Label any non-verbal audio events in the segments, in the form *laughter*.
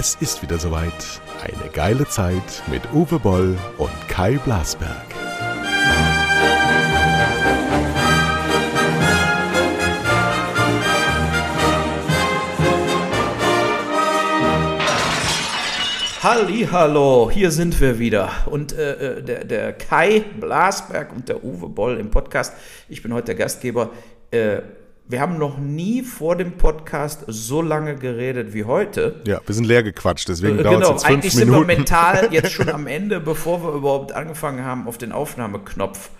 Es ist wieder soweit. Eine geile Zeit mit Uwe Boll und Kai Blasberg. Hallo, hier sind wir wieder. Und äh, äh, der, der Kai Blasberg und der Uwe Boll im Podcast. Ich bin heute der Gastgeber. Äh, wir haben noch nie vor dem Podcast so lange geredet wie heute. Ja, wir sind leer gequatscht, deswegen äh, dauert genau, es jetzt fünf eigentlich Minuten. sind wir mental *laughs* jetzt schon am Ende, bevor wir überhaupt angefangen haben, auf den Aufnahmeknopf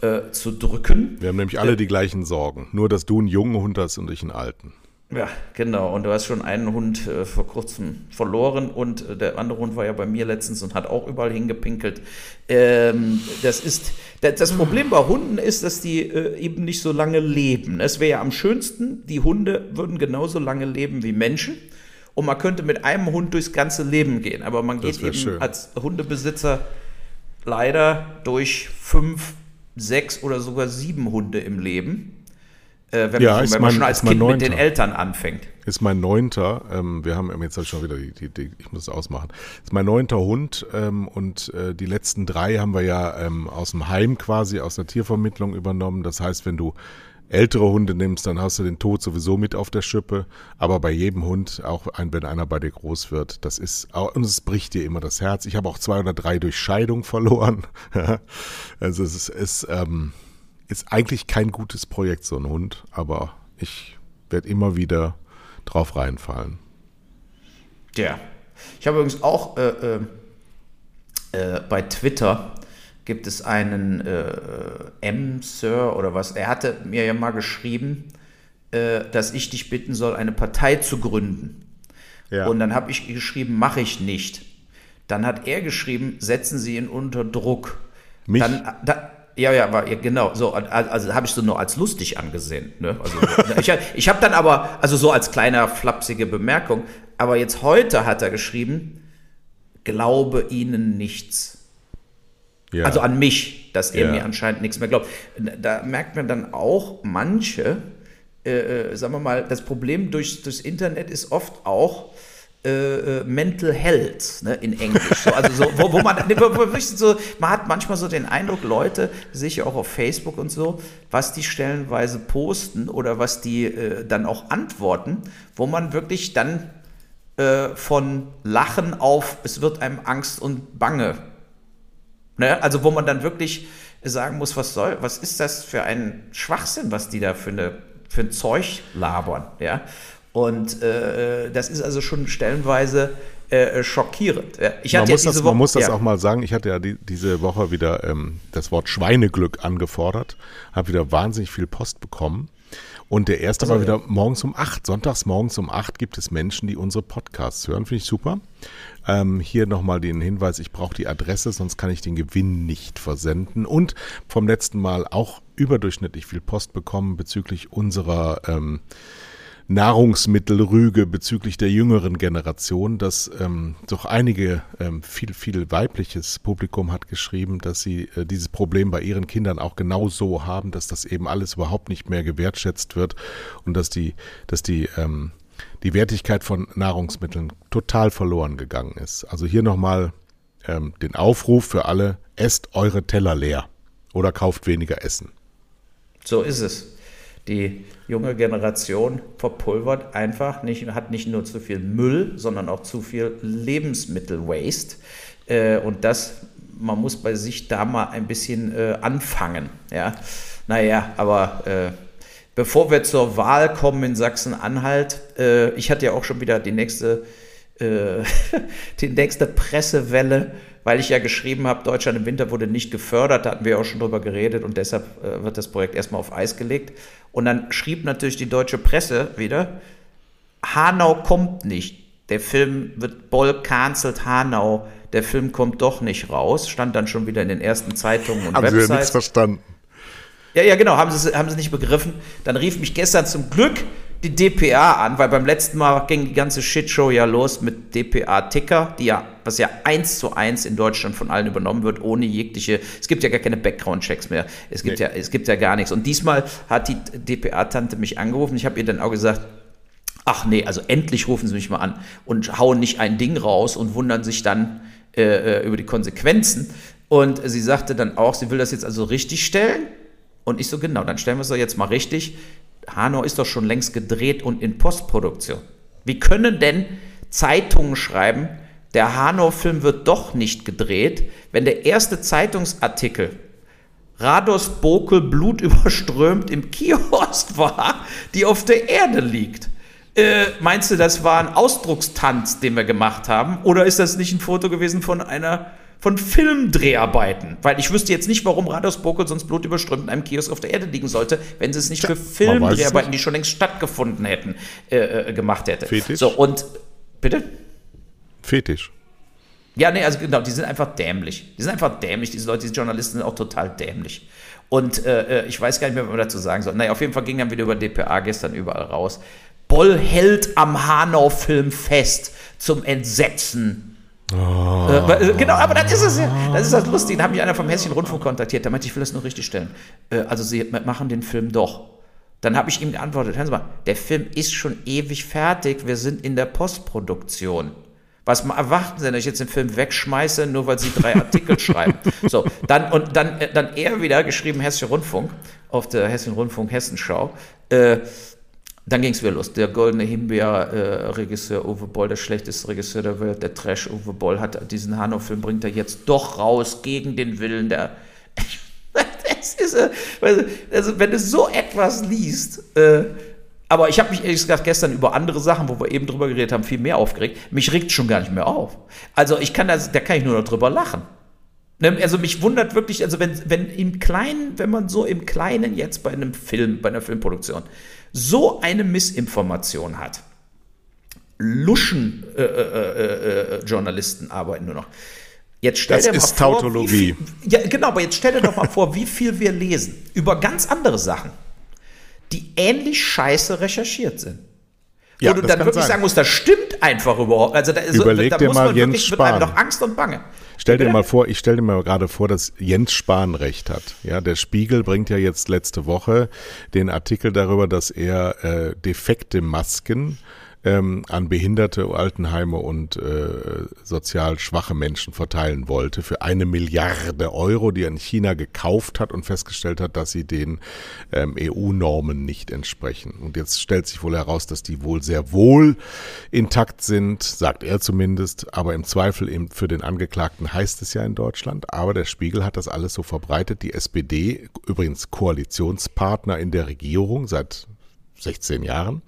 äh, zu drücken. Wir haben nämlich alle die gleichen Sorgen. Nur, dass du einen jungen Hund hast und ich einen alten. Ja, genau. Und du hast schon einen Hund äh, vor kurzem verloren und äh, der andere Hund war ja bei mir letztens und hat auch überall hingepinkelt. Ähm, das ist das Problem bei Hunden ist, dass die äh, eben nicht so lange leben. Es wäre ja am schönsten, die Hunde würden genauso lange leben wie Menschen. Und man könnte mit einem Hund durchs ganze Leben gehen. Aber man geht eben schön. als Hundebesitzer leider durch fünf, sechs oder sogar sieben Hunde im Leben äh, wenn, Ja, man, wenn man mein- schon als Kind mit den Neunter. Eltern anfängt. Ist mein neunter, ähm, wir haben, jetzt habe ich schon wieder die, die, die, ich muss es ausmachen. Ist mein neunter Hund ähm, und äh, die letzten drei haben wir ja ähm, aus dem Heim quasi, aus der Tiervermittlung übernommen. Das heißt, wenn du ältere Hunde nimmst, dann hast du den Tod sowieso mit auf der Schippe. Aber bei jedem Hund, auch wenn einer bei dir groß wird, das ist, und es bricht dir immer das Herz. Ich habe auch zwei oder drei durch Scheidung verloren. *laughs* also es ist, ist, ähm, ist eigentlich kein gutes Projekt, so ein Hund, aber ich werde immer wieder drauf reinfallen. Ja. Ich habe übrigens auch äh, äh, äh, bei Twitter gibt es einen äh, M-Sir oder was. Er hatte mir ja mal geschrieben, äh, dass ich dich bitten soll, eine Partei zu gründen. Ja. Und dann habe ich geschrieben, mache ich nicht. Dann hat er geschrieben, setzen Sie ihn unter Druck. Mich? Dann, da, ja, ja, war, ja, genau. So, also habe ich so nur als lustig angesehen. Ne? Also, *laughs* ich ich habe dann aber, also so als kleiner flapsige Bemerkung, aber jetzt heute hat er geschrieben, glaube Ihnen nichts. ja. Also an mich, dass er Ja. mir anscheinend nichts mehr glaubt. Da merkt man dann auch, manche, äh, äh, sagen wir mal, das Problem durch, durchs Internet ist oft auch äh, äh, Mental Health ne, in Englisch. So, also so, wo, wo man, wo, so, man hat manchmal so den Eindruck, Leute, sehe ich auch auf Facebook und so, was die stellenweise posten oder was die äh, dann auch antworten, wo man wirklich dann äh, von Lachen auf, es wird einem Angst und Bange Ne? Also wo man dann wirklich sagen muss, was soll, was ist das für ein Schwachsinn, was die da für, eine, für ein Zeug labern, ja? Und äh, das ist also schon stellenweise äh, schockierend. Ich man hatte muss, ja diese das, Woche, man muss das ja. auch mal sagen. Ich hatte ja die, diese Woche wieder ähm, das Wort Schweineglück angefordert, habe wieder wahnsinnig viel Post bekommen. Und der erste Also, war wieder morgens um acht. Sonntags morgens um acht gibt es Menschen, die unsere Podcasts hören. Finde ich super. Ähm, hier nochmal den Hinweis, ich brauche die Adresse, sonst kann ich den Gewinn nicht versenden. Und vom letzten Mal auch überdurchschnittlich viel Post bekommen bezüglich unserer ähm, Nahrungsmittelrüge bezüglich der jüngeren Generation, dass ähm, doch einige ähm, viel, viel weibliches Publikum hat geschrieben, dass sie äh, dieses Problem bei ihren Kindern auch genau so haben, dass das eben alles überhaupt nicht mehr gewertschätzt wird und dass die, dass die, ähm, die Wertigkeit von Nahrungsmitteln total verloren gegangen ist. Also hier nochmal ähm, den Aufruf für alle, esst eure Teller leer oder kauft weniger Essen. So ist es. Die junge Generation verpulvert einfach, nicht, hat nicht nur zu viel Müll, sondern auch zu viel Lebensmittel-Waste. Äh, und das, man muss bei sich da mal ein bisschen äh, anfangen. Ja? Naja, aber äh, bevor wir zur Wahl kommen in Sachsen-Anhalt, ich hatte ja auch schon wieder die nächste, *laughs* die nächste Pressewelle weil ich ja geschrieben habe, Deutschland im Winter wurde nicht gefördert, da hatten wir auch schon drüber geredet und deshalb äh, wird das Projekt erstmal auf Eis gelegt. Und dann schrieb natürlich die deutsche Presse wieder, Hanau kommt nicht. Der Film wird Boll cancelt Hanau. Der Film kommt doch nicht raus. Stand dann schon wieder in den ersten Zeitungen und Haben sie ja nichts Websites. verstanden. Ja, ja, genau, haben sie, haben sie nicht begriffen. Dann rief mich gestern zum Glück die DPA an, weil beim letzten Mal ging die ganze Shitshow ja los mit DPA-Ticker, die ja, was ja eins zu eins in Deutschland von allen übernommen wird, ohne jegliche, es gibt ja gar keine Background-Checks mehr. Es gibt Nee. ja, es gibt ja gar nichts. Und diesmal hat die DPA-Tante mich angerufen. Ich habe ihr dann auch gesagt, ach nee, also endlich rufen sie mich mal an und hauen nicht ein Ding raus und wundern sich dann äh, äh, über die Konsequenzen. Und sie sagte dann auch, sie will das jetzt also richtig stellen. Und ich so, genau, dann stellen wir es doch jetzt mal richtig. Hanau ist doch schon längst gedreht und in Postproduktion. Wie können denn Zeitungen schreiben, der Hanau-Film wird doch nicht gedreht, wenn der erste Zeitungsartikel Rados Bokel blutüberströmt im Kiosk *laughs* war, die auf der Erde liegt. Äh, meinst du, das war ein Ausdruckstanz, den wir gemacht haben? Oder ist das nicht ein Foto gewesen von einer von Filmdreharbeiten. Weil ich wüsste jetzt nicht, warum Rados Bokel sonst blutüberströmt in einem Kiosk auf der Erde liegen sollte, wenn sie es nicht für Filmdreharbeiten, die schon längst stattgefunden hätten, äh, äh, gemacht hätte. Fetisch? So, und bitte? Fetisch. Ja, nee, also genau, die sind einfach dämlich. Die sind einfach dämlich. Diese Leute, diese Journalisten sind auch total dämlich. Und äh, äh ich weiß gar nicht mehr, was man dazu sagen soll. Naja, auf jeden Fall ging dann wieder über DPA gestern überall raus. Boll hält am Hanau-Film fest zum Entsetzen. Oh. Äh, genau, aber das ist es ja. Das ist das Lustige. Da hat mich einer vom Hessischen Rundfunk kontaktiert. Der meinte, ich will das nur richtig stellen. Äh, also, Sie machen den Film doch. Dann habe ich ihm geantwortet: Hören Sie mal, der Film ist schon ewig fertig. Wir sind in der Postproduktion. Was erwarten Sie dass ich jetzt den Film wegschmeiße, nur weil Sie drei Artikel *laughs* schreiben? So, dann, und dann, äh, dann er wieder geschrieben, Hessischer Rundfunk, auf der Hessischen Rundfunk Hessenschau. Äh, dann ging es wieder los. Der goldene Himbeer-Regisseur äh, Uwe Boll, der schlechteste Regisseur der Welt, der Trash Uwe Boll, hat diesen Hanau-Film, bringt er jetzt doch raus gegen den Willen der. *laughs* das ist, äh, also, wenn du so etwas liest, äh, aber ich habe mich ehrlich gesagt gestern über andere Sachen, wo wir eben drüber geredet haben, viel mehr aufgeregt. Mich regt schon gar nicht mehr auf. Also ich kann das, da kann ich nur noch drüber lachen. Ne, also mich wundert wirklich, also wenn, wenn im Kleinen, wenn man so im Kleinen jetzt bei einem Film, bei einer Filmproduktion so eine Missinformation hat, Luschen äh, äh, äh, äh Journalisten arbeiten nur noch. Jetzt stell das dir mal ist vor, Tautologie. Viel, ja, genau, aber jetzt stell dir doch mal vor, wie viel wir lesen über ganz andere Sachen die ähnlich scheiße recherchiert sind. Wo ja, du dann wirklich sein. sagen musst, das stimmt einfach überhaupt. Also da, Überleg so, da dir mal Jens wirklich, Spahn. Wird doch Angst und Bange. Stell dir mal vor, ich stelle dir mal gerade vor, dass Jens Spahn recht hat. Ja, der Spiegel bringt ja jetzt letzte Woche den Artikel darüber, dass er äh, defekte Masken ähm, an Behinderte, Altenheime und äh, sozial schwache Menschen verteilen wollte für eine Milliarde Euro, die er in China gekauft hat und festgestellt hat, dass sie den ähm, EU-Normen nicht entsprechen. Und jetzt stellt sich wohl heraus, dass die wohl sehr wohl intakt sind, sagt er zumindest, aber im Zweifel eben für den Angeklagten heißt es ja in Deutschland. Aber der Spiegel hat das alles so verbreitet. Die SPD, übrigens Koalitionspartner in der Regierung seit 16 Jahren,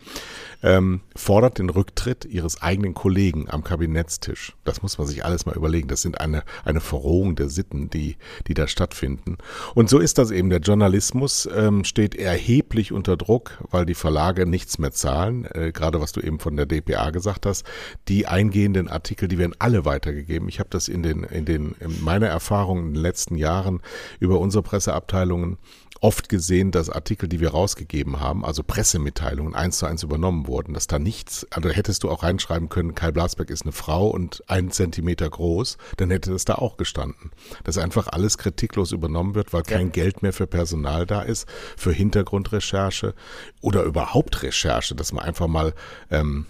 ähm, fordert den Rücktritt ihres eigenen Kollegen am Kabinettstisch. Das muss man sich alles mal überlegen. Das sind eine, eine Verrohung der Sitten, die, die da stattfinden. Und so ist das eben. Der Journalismus ähm, steht erheblich unter Druck, weil die Verlage nichts mehr zahlen. Äh, gerade was du eben von der DPA gesagt hast. Die eingehenden Artikel, die werden alle weitergegeben. Ich habe das in den, in den, in meiner Erfahrung in den letzten Jahren über unsere Presseabteilungen oft gesehen, dass Artikel, die wir rausgegeben haben, also Pressemitteilungen eins zu eins übernommen wurden, dass da nichts, also hättest du auch reinschreiben können, Kai Blasberg ist eine Frau und ein Zentimeter groß, dann hätte das da auch gestanden. Dass einfach alles kritiklos übernommen wird, weil kein ja. Geld mehr für Personal da ist, für Hintergrundrecherche oder überhaupt Recherche, dass man einfach mal ähm,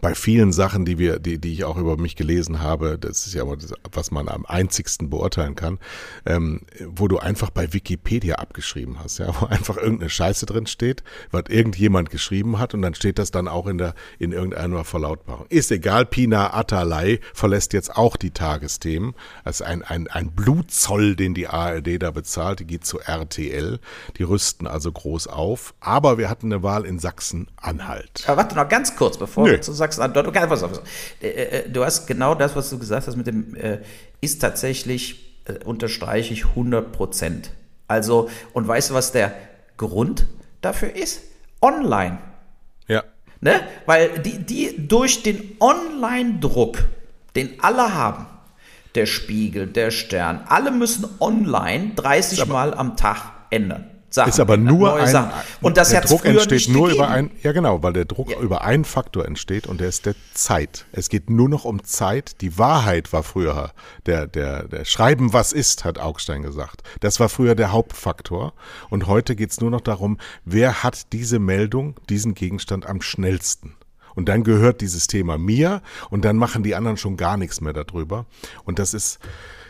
bei vielen Sachen, die wir, die, die ich auch über mich gelesen habe, das ist ja das, was man am einzigsten beurteilen kann, ähm, wo du einfach bei Wikipedia abgeschrieben hast, ja, *laughs* wo einfach irgendeine Scheiße drin steht, was irgendjemand geschrieben hat und dann steht das dann auch in der, in irgendeiner Verlautbarung. Ist egal, Pina Atalay verlässt jetzt auch die Tagesthemen. Das ist ein, ein, ein Blutzoll, den die ARD da bezahlt, die geht zu RTL. Die rüsten also groß auf. Aber wir hatten eine Wahl in Sachsen-Anhalt. Aber warte noch ganz kurz, bevor Nö. wir zu Sachsen-Anhalt. Okay, pass auf. Äh, äh, du hast genau das, was du gesagt hast mit dem, äh, ist tatsächlich, unterstreiche ich 100 Prozent. Also, und weißt du, was der Grund dafür ist? Online. Ja. Ne? Weil die, die durch den Online-Druck, den alle haben, der Spiegel, der Stern, alle müssen online 30 Mal am Tag ändern. Sachen. Ist aber nur ein, Sachen. und das der Druck entsteht nur gegeben. über ein, ja genau, weil der Druck ja. über einen Faktor entsteht und der ist der Zeit. Es geht nur noch um Zeit. Die Wahrheit war früher der, der, der Schreiben, was ist, hat Augstein gesagt. Das war früher der Hauptfaktor und heute geht es nur noch darum, wer hat diese Meldung, diesen Gegenstand am schnellsten. Und dann gehört dieses Thema mir und dann machen die anderen schon gar nichts mehr darüber. Und das ist,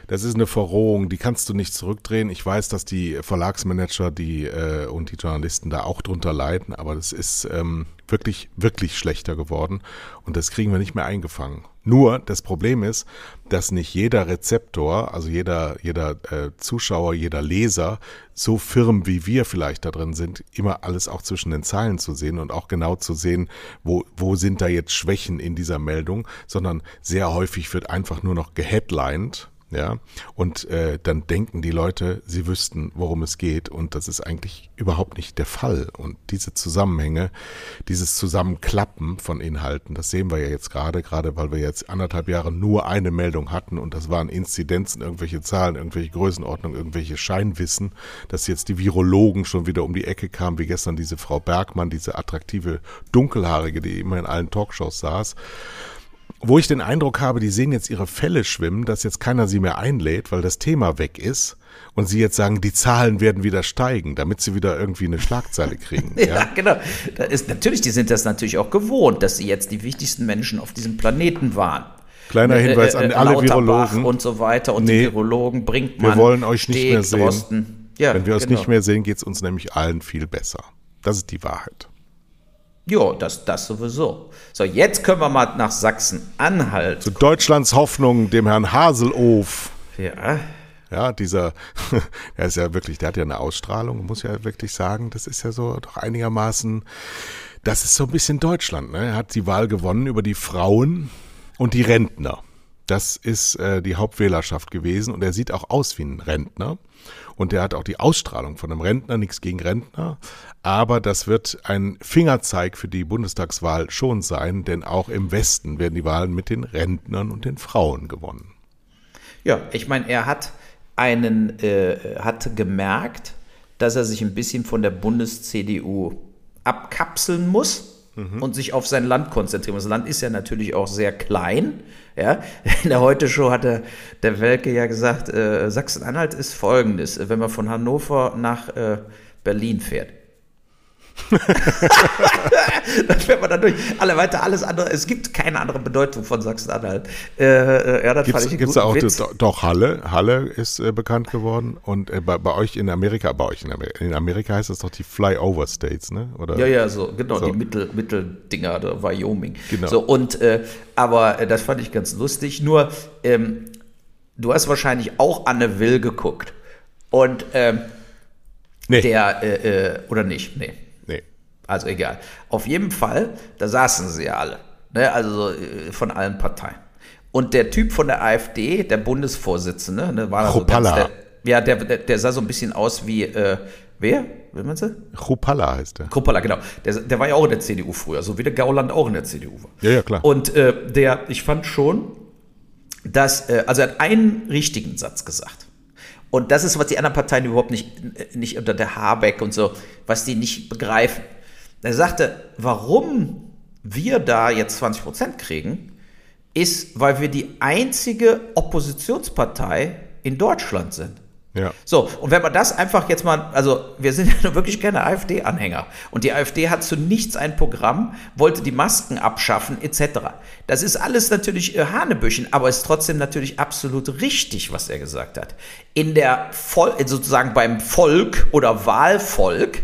das ist eine Verrohung, die kannst du nicht zurückdrehen. Ich weiß, dass die Verlagsmanager die, äh, und die Journalisten da auch drunter leiden, aber das ist ähm, wirklich, wirklich schlechter geworden und das kriegen wir nicht mehr eingefangen. Nur das Problem ist, dass nicht jeder Rezeptor, also jeder, jeder äh, Zuschauer, jeder Leser so firm wie wir vielleicht da drin sind, immer alles auch zwischen den Zeilen zu sehen und auch genau zu sehen, wo, wo sind da jetzt Schwächen in dieser Meldung, sondern sehr häufig wird einfach nur noch geheadlined ja, und äh, dann denken die Leute, sie wüssten, worum es geht. Und das ist eigentlich überhaupt nicht der Fall. Und diese Zusammenhänge, dieses Zusammenklappen von Inhalten, das sehen wir ja jetzt gerade, gerade weil wir jetzt anderthalb Jahre nur eine Meldung hatten und das waren Inzidenzen, irgendwelche Zahlen, irgendwelche Größenordnungen, irgendwelche Scheinwissen, dass jetzt die Virologen schon wieder um die Ecke kamen, wie gestern diese Frau Bergmann, diese attraktive Dunkelhaarige, die immer in allen Talkshows saß wo ich den Eindruck habe, die sehen jetzt ihre Fälle schwimmen, dass jetzt keiner sie mehr einlädt, weil das Thema weg ist und sie jetzt sagen, die Zahlen werden wieder steigen, damit sie wieder irgendwie eine Schlagzeile kriegen. *laughs* ja, ja, genau. Da ist, natürlich, die sind das natürlich auch gewohnt, dass sie jetzt die wichtigsten Menschen auf diesem Planeten waren. Kleiner äh, Hinweis an äh, alle Virologen. Und so weiter. Und nee, die Virologen bringt man. Wir wollen euch nicht Steg, mehr sehen. Ja, Wenn wir uns genau. nicht mehr sehen, geht es uns nämlich allen viel besser. Das ist die Wahrheit. Ja, das, das sowieso. So, jetzt können wir mal nach Sachsen-Anhalt. Zu Deutschlands Hoffnung, dem Herrn Haselof. Ja. Ja, dieser, *laughs* er ist ja wirklich, der hat ja eine Ausstrahlung, muss ja wirklich sagen, das ist ja so doch einigermaßen, das ist so ein bisschen Deutschland. Ne? Er hat die Wahl gewonnen über die Frauen und die Rentner. Das ist äh, die Hauptwählerschaft gewesen und er sieht auch aus wie ein Rentner und der hat auch die Ausstrahlung von einem Rentner, nichts gegen Rentner, aber das wird ein Fingerzeig für die Bundestagswahl schon sein, denn auch im Westen werden die Wahlen mit den Rentnern und den Frauen gewonnen. Ja, ich meine, er hat einen, äh, hat gemerkt, dass er sich ein bisschen von der Bundes-CDU abkapseln muss mhm. und sich auf sein Land konzentrieren. Das Land ist ja natürlich auch sehr klein. Ja? *laughs* In der Heute-Show hat der, der Welke ja gesagt, äh, Sachsen-Anhalt ist folgendes, wenn man von Hannover nach äh, Berlin fährt. *laughs* dann fährt man dann durch. Alle weiter, alles andere. Es gibt keine andere Bedeutung von Sachsen-Anhalt. Äh, äh ja, das gibt's, fand ich gibt's da auch Witz. doch Halle. Halle ist äh, bekannt geworden und äh, bei, bei, euch in Amerika, bei euch in Amerika, in Amerika heißt das doch die Flyover States, ne? Oder? Ja, ja, so genau so. die Mittel, Mitteldinger, da Wyoming. Genau. So und äh, aber äh, das fand ich ganz lustig. Nur ähm, du hast wahrscheinlich auch Anne Will geguckt und ähm, nee. der oder nicht? Nee. Also egal. Auf jeden Fall, da saßen sie ja alle. Ne? Also äh, von allen Parteien. Und der Typ von der AfD, der Bundesvorsitzende, ne, war so ganz, der, ja, der, der, der, sah so ein bisschen aus wie, äh, wer? Will man sie? Chupalla heißt der. Chupalla, genau. Der, der war ja auch in der CDU früher, so wie der Gauland auch in der CDU war. Ja, ja, klar. Und äh, der, ich fand schon, dass, äh, also er hat einen richtigen Satz gesagt. Und das ist, was die anderen Parteien überhaupt nicht, nicht unter der Habeck und so, was die nicht begreifen. Er sagte, warum wir da jetzt 20 Prozent kriegen, ist, weil wir die einzige Oppositionspartei in Deutschland sind. Ja. So, und wenn man das einfach jetzt mal, also wir sind ja *laughs* wirklich keine AfD-Anhänger und die AfD hat zu nichts ein Programm, wollte die Masken abschaffen etc. Das ist alles natürlich äh, Hanebüchen, aber ist trotzdem natürlich absolut richtig, was er gesagt hat. In der Vol sozusagen beim Volk oder Wahlvolk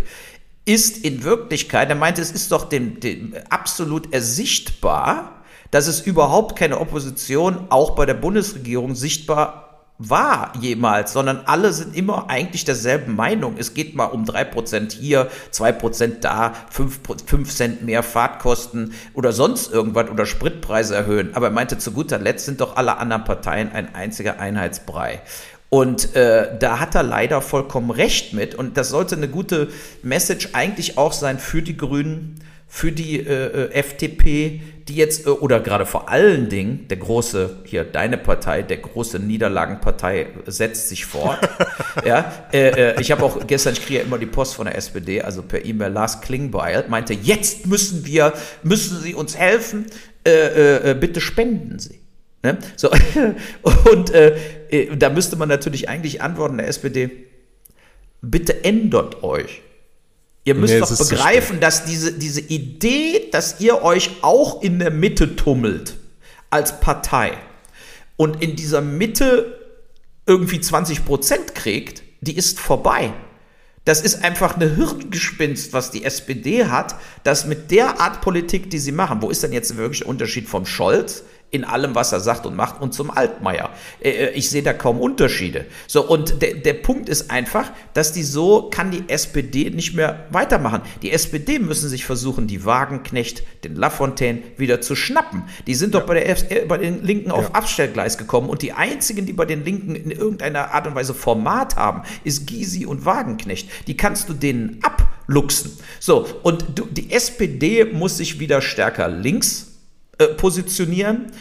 ist in Wirklichkeit, er meinte, es ist doch dem, dem absolut ersichtbar, dass es überhaupt keine Opposition auch bei der Bundesregierung sichtbar war jemals, sondern alle sind immer eigentlich derselben Meinung. Es geht mal um drei Prozent hier, zwei Prozent da, fünf fünf Cent mehr Fahrtkosten oder sonst irgendwas oder Spritpreise erhöhen. Aber er meinte, zu guter Letzt sind doch alle anderen Parteien ein einziger Einheitsbrei. Und äh, da hat er leider vollkommen recht mit. Und das sollte eine gute Message eigentlich auch sein für die Grünen, für die äh, äh FDP, die jetzt, äh, oder gerade vor allen Dingen, der große, hier deine Partei, der große Niederlagenpartei setzt sich fort. *laughs* ja, äh, äh, ich habe auch gestern, ich kriege ja immer die Post von der SPD, also per E-Mail, Lars Klingbeil, meinte, jetzt müssen wir, müssen Sie uns helfen, äh, bitte spenden Sie. Ne? So, *laughs* und äh, äh, da müsste man natürlich eigentlich antworten der SPD, bitte ändert euch. Ihr müsst nee, doch begreifen, dass diese, diese Idee, dass ihr euch auch in der Mitte tummelt als Partei und in dieser Mitte irgendwie 20 Prozent kriegt, die ist vorbei. Das ist einfach eine Hirngespinst, was die SPD hat, dass mit der Art Politik, die sie machen, wo ist denn jetzt wirklich der Unterschied vom Scholz? In allem, was er sagt und macht und zum Altmaier. Äh, äh, ich sehe da kaum Unterschiede. So, und der, der Punkt ist einfach, dass die so, kann die SPD nicht mehr weitermachen. Die SPD müssen sich versuchen, die Wagenknecht, den Lafontaine wieder zu schnappen. Die sind ja. doch bei, der, äh, bei den Linken auf ja. Abstellgleis gekommen und die einzigen, die bei den Linken in irgendeiner Art und Weise Format haben, ist Gysi und Wagenknecht. Die kannst du denen abluchsen. So, und du, die SPD muss sich wieder stärker links äh, positionieren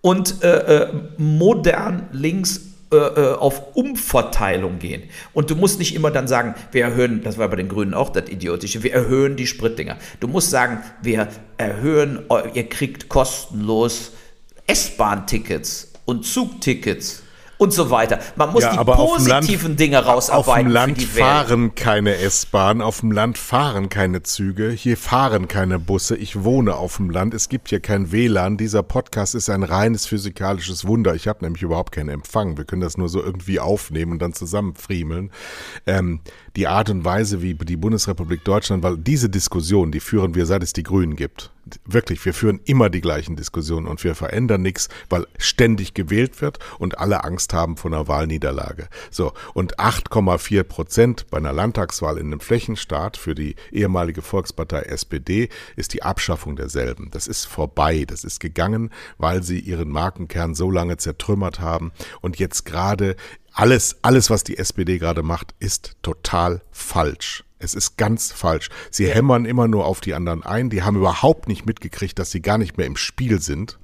und äh, äh, modern links äh, auf Umverteilung gehen. Und du musst nicht immer dann sagen, wir erhöhen, das war bei den Grünen auch das Idiotische, wir erhöhen die Spritdinger. Du musst sagen, wir erhöhen, ihr kriegt kostenlos S-Bahn-Tickets und Zugtickets und so weiter. Man muss ja, die positiven Land, Dinge rausarbeiten. Auf dem Land fahren keine S-Bahn, auf dem Land fahren keine Züge, hier fahren keine Busse. Ich wohne auf dem Land, es gibt hier kein WLAN. Dieser Podcast ist ein reines physikalisches Wunder. Ich habe nämlich überhaupt keinen Empfang. Wir können das nur so irgendwie aufnehmen und dann zusammenfriemeln. Ähm, die Art und Weise, wie die Bundesrepublik Deutschland, weil diese Diskussion, die führen wir, seit es die Grünen gibt. Wirklich, wir führen immer die gleichen Diskussionen und wir verändern nichts, weil ständig gewählt wird und alle Angst haben vor einer Wahlniederlage. So, und 8,4 Prozent bei einer Landtagswahl in einem Flächenstaat für die ehemalige Volkspartei SPD ist die Abschaffung derselben. Das ist vorbei, das ist gegangen, weil sie ihren Markenkern so lange zertrümmert haben und jetzt gerade alles, alles, was die SPD gerade macht, ist total falsch. Es ist ganz falsch. Sie ja. hämmern immer nur auf die anderen ein. Die haben überhaupt nicht mitgekriegt, dass sie gar nicht mehr im Spiel sind,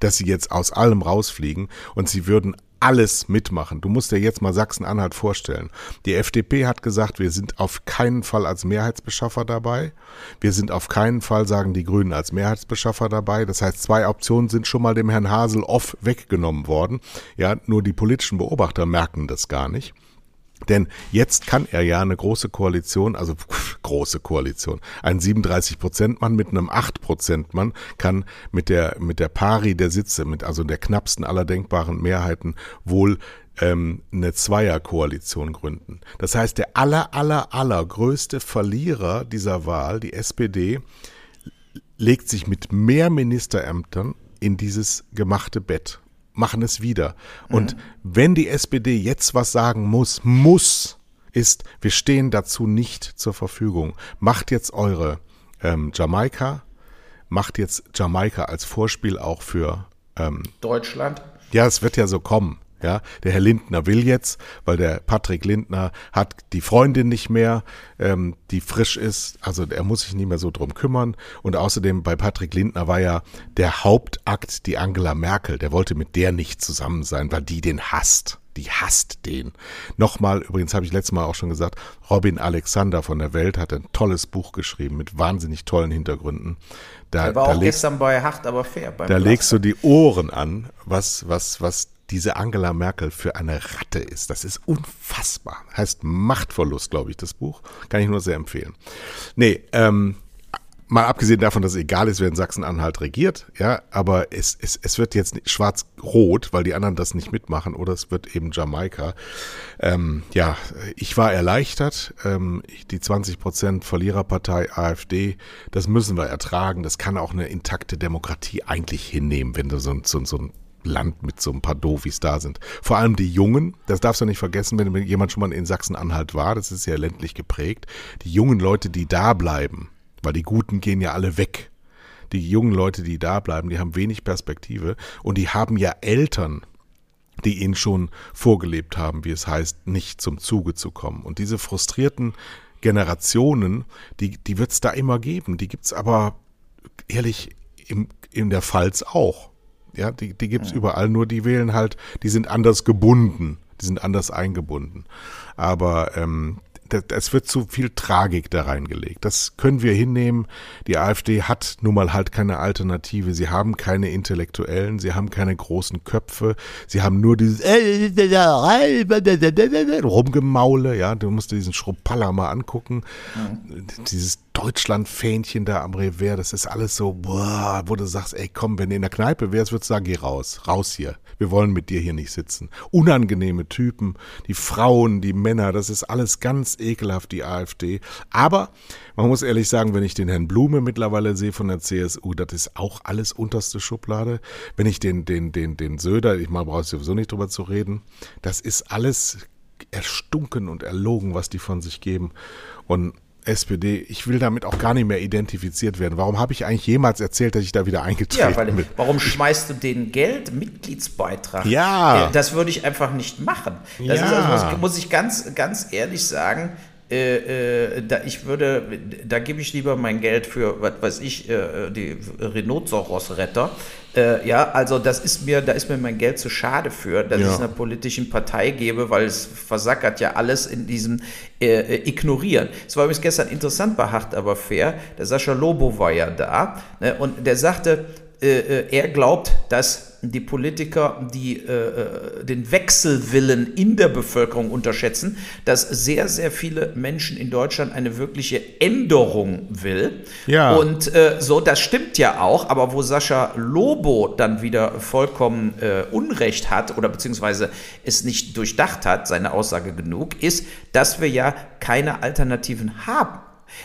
dass sie jetzt aus allem rausfliegen und sie würden alles mitmachen. Du musst dir jetzt mal Sachsen-Anhalt vorstellen. Die FDP hat gesagt, wir sind auf keinen Fall als Mehrheitsbeschaffer dabei. Wir sind auf keinen Fall, sagen die Grünen, als Mehrheitsbeschaffer dabei. Das heißt, zwei Optionen sind schon mal dem Herrn Hasel off weggenommen worden. Ja, nur die politischen Beobachter merken das gar nicht. Denn jetzt kann er ja eine große Koalition, also *laughs* große Koalition, ein 37-Prozent-Mann mit einem 8-Prozent-Mann kann mit der, mit der Pari der Sitze, mit also der knappsten aller denkbaren Mehrheiten wohl ähm, eine Zweierkoalition gründen. Das heißt, der aller, aller, aller größte Verlierer dieser Wahl, die SPD, legt sich mit mehr Ministerämtern in dieses gemachte Bett machen es wieder. Und mhm. wenn die SPD jetzt was sagen muss, muss, ist, wir stehen dazu nicht zur Verfügung. Macht jetzt eure ähm, Jamaika, macht jetzt Jamaika als Vorspiel auch für ähm, Deutschland. Ja, es wird ja so kommen. Ja, der Herr Lindner will jetzt, weil der Patrick Lindner hat die Freundin nicht mehr, ähm, die frisch ist, also er muss sich nicht mehr so drum kümmern. Und außerdem bei Patrick Lindner war ja der Hauptakt die Angela Merkel. Der wollte mit der nicht zusammen sein, weil die den hasst. Die hasst den. Nochmal, übrigens habe ich letztes Mal auch schon gesagt, Robin Alexander von der Welt hat ein tolles Buch geschrieben mit wahnsinnig tollen Hintergründen. Da, er war auch legst, gestern bei Hart aber fair. da legst du die Ohren an, was, was, was diese Angela Merkel für eine Ratte ist. Das ist unfassbar. Heißt Machtverlust, glaube ich, das Buch. Kann ich nur sehr empfehlen. Nee, ähm, mal abgesehen davon, dass es egal ist, wer in Sachsen-Anhalt regiert, ja, aber es, es, es wird jetzt schwarz-rot, weil die anderen das nicht mitmachen, oder es wird eben Jamaika. Ähm, ja, ich war erleichtert. Ähm, die 20 Prozent Verliererpartei AfD, das müssen wir ertragen. Das kann auch eine intakte Demokratie eigentlich hinnehmen, wenn du so, so, so ein Land mit so ein paar Doofies da sind. Vor allem die Jungen, das darfst du nicht vergessen, wenn jemand schon mal in Sachsen-Anhalt war, das ist ja ländlich geprägt. Die jungen Leute, die da bleiben, weil die Guten gehen ja alle weg. Die jungen Leute, die da bleiben, die haben wenig Perspektive und die haben ja Eltern, die ihnen schon vorgelebt haben, wie es heißt, nicht zum Zuge zu kommen. Und diese frustrierten Generationen, die, die wird es da immer geben. Die gibt es aber ehrlich im, in der Pfalz auch. Ja, die, die gibt es ja. überall, nur die wählen halt, die sind anders gebunden, die sind anders eingebunden. Aber ähm, es wird zu viel Tragik da reingelegt. Das können wir hinnehmen. Die AfD hat nun mal halt keine Alternative. Sie haben keine Intellektuellen, sie haben keine großen Köpfe, sie haben nur dieses Rumgemaule, ja, du musst dir diesen Schruppaller mal angucken. Mhm. Dieses Deutschland-Fähnchen da am Revers, das ist alles so, boah, wo du sagst, ey komm, wenn du in der Kneipe wärst, würdest du sagen, geh raus, raus hier. Wir wollen mit dir hier nicht sitzen. Unangenehme Typen, die Frauen, die Männer, das ist alles ganz ekelhaft, die AfD. Aber man muss ehrlich sagen, wenn ich den Herrn Blume mittlerweile sehe von der CSU, das ist auch alles unterste Schublade. Wenn ich den, den, den, den Söder, ich mal brauche sowieso nicht drüber zu reden, das ist alles erstunken und erlogen, was die von sich geben. Und SPD, ich will damit auch gar nicht mehr identifiziert werden. Warum habe ich eigentlich jemals erzählt, dass ich da wieder eingetreten ja, weil, bin? Warum schmeißt du den Geld, Mitgliedsbeitrag? Ja. Das würde ich einfach nicht machen. Das ja. also, muss, muss ich ganz, ganz ehrlich sagen, äh, äh, da ich würde, da gebe ich lieber mein Geld für, was weiß ich, äh, die Rhinoceros-Retter. Äh, ja, also das ist mir, da ist mir mein Geld zu schade für, dass ja. ich es einer politischen Partei gebe, weil es versackert ja alles in diesem Ignorieren. Es war übrigens gestern interessant bei Hart aber fair. Der Sascha Lobo war ja da ne, und der sagte, er glaubt, dass die Politiker, die äh, äh, den Wechselwillen in der Bevölkerung unterschätzen, dass sehr, sehr viele Menschen in Deutschland eine wirkliche Änderung will. Ja. Und äh, so, das stimmt ja auch, aber wo Sascha Lobo dann wieder vollkommen äh, Unrecht hat oder beziehungsweise es nicht durchdacht hat, seine Aussage genug, ist, dass wir ja keine Alternativen haben.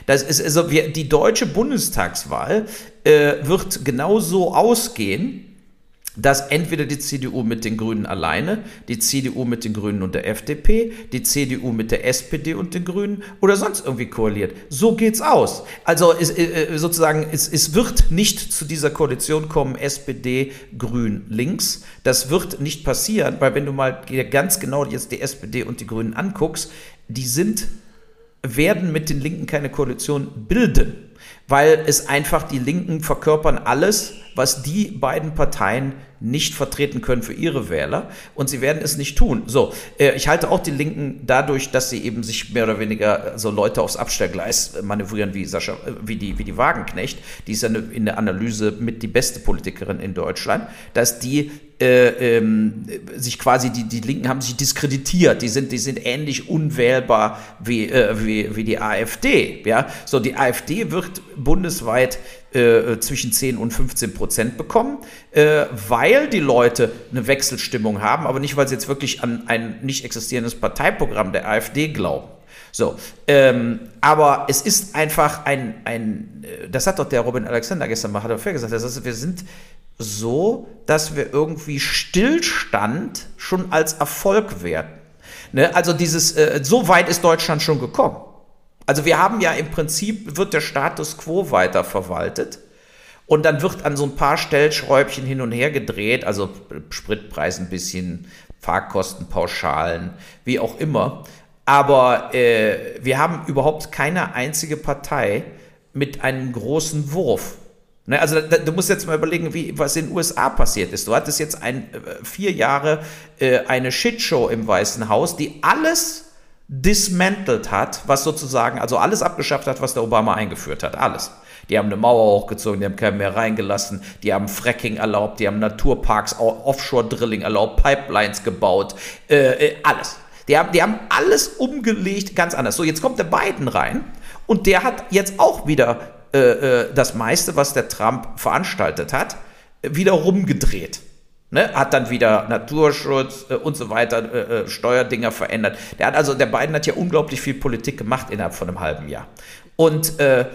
Das ist also wir, die deutsche Bundestagswahl äh, wird genauso ausgehen, dass entweder die CDU mit den Grünen alleine, die CDU mit den Grünen und der FDP, die CDU mit der SPD und den Grünen oder sonst irgendwie koaliert. So geht's aus. Also es, äh, äh, sozusagen, es, es wird nicht zu dieser Koalition kommen, SPD, Grün, Links. Das wird nicht passieren, weil wenn du mal ganz genau jetzt die SPD und die Grünen anguckst, die sind, werden mit den Linken keine Koalition bilden, weil es einfach die Linken verkörpern alles, was die beiden Parteien nicht vertreten können für ihre Wähler und sie werden es nicht tun. So, äh, ich halte auch die Linken dadurch, dass sie eben sich mehr oder weniger so Leute aufs Abstellgleis manövrieren wie Sascha, äh, wie die, wie die Wagenknecht, die ist ja in der Analyse mit die beste Politikerin in Deutschland, dass die äh, ähm, sich quasi die, die Linken haben sich diskreditiert, die sind, die sind ähnlich unwählbar wie, äh, wie, wie die AfD. Ja? So, die AfD wird bundesweit äh, zwischen 10 und 15 Prozent bekommen, äh, weil die Leute eine Wechselstimmung haben, aber nicht, weil sie jetzt wirklich an ein nicht existierendes Parteiprogramm der AfD glauben. So, ähm, aber es ist einfach ein, ein, äh, das hat doch der Robin Alexander gestern mal, hat er gesagt, das heißt, wir sind so, dass wir irgendwie Stillstand schon als Erfolg werten. Ne? Also dieses, äh, so weit ist Deutschland schon gekommen. Also wir haben ja im Prinzip, wird der Status quo weiter verwaltet. Und dann wird an so ein paar Stellschräubchen hin und her gedreht, also Spritpreis ein bisschen, Fahrkostenpauschalen, wie auch immer. Aber äh, wir haben überhaupt keine einzige Partei mit einem großen Wurf. Ne, also da, du musst jetzt mal überlegen, wie, was in den USA passiert ist. Du hattest jetzt ein, äh, vier Jahre äh, eine Shitshow im Weißen Haus, die alles dismantelt hat, was sozusagen, also alles abgeschafft hat, was der Obama eingeführt hat. Alles. Die haben eine Mauer hochgezogen, die haben keinen mehr reingelassen, die haben Fracking erlaubt, die haben Naturparks, Offshore-Drilling erlaubt, Pipelines gebaut, äh, äh, alles. Die haben, die haben alles umgelegt, ganz anders. So, jetzt kommt der Biden rein und der hat jetzt auch wieder äh, äh das meiste, was der Trump veranstaltet hat, wieder rumgedreht. Ne, hat dann wieder Naturschutz äh, und so weiter, äh, äh, Steuerdinger verändert. Der hat also, der Biden hat ja unglaublich viel Politik gemacht innerhalb von einem halben Jahr. Und äh,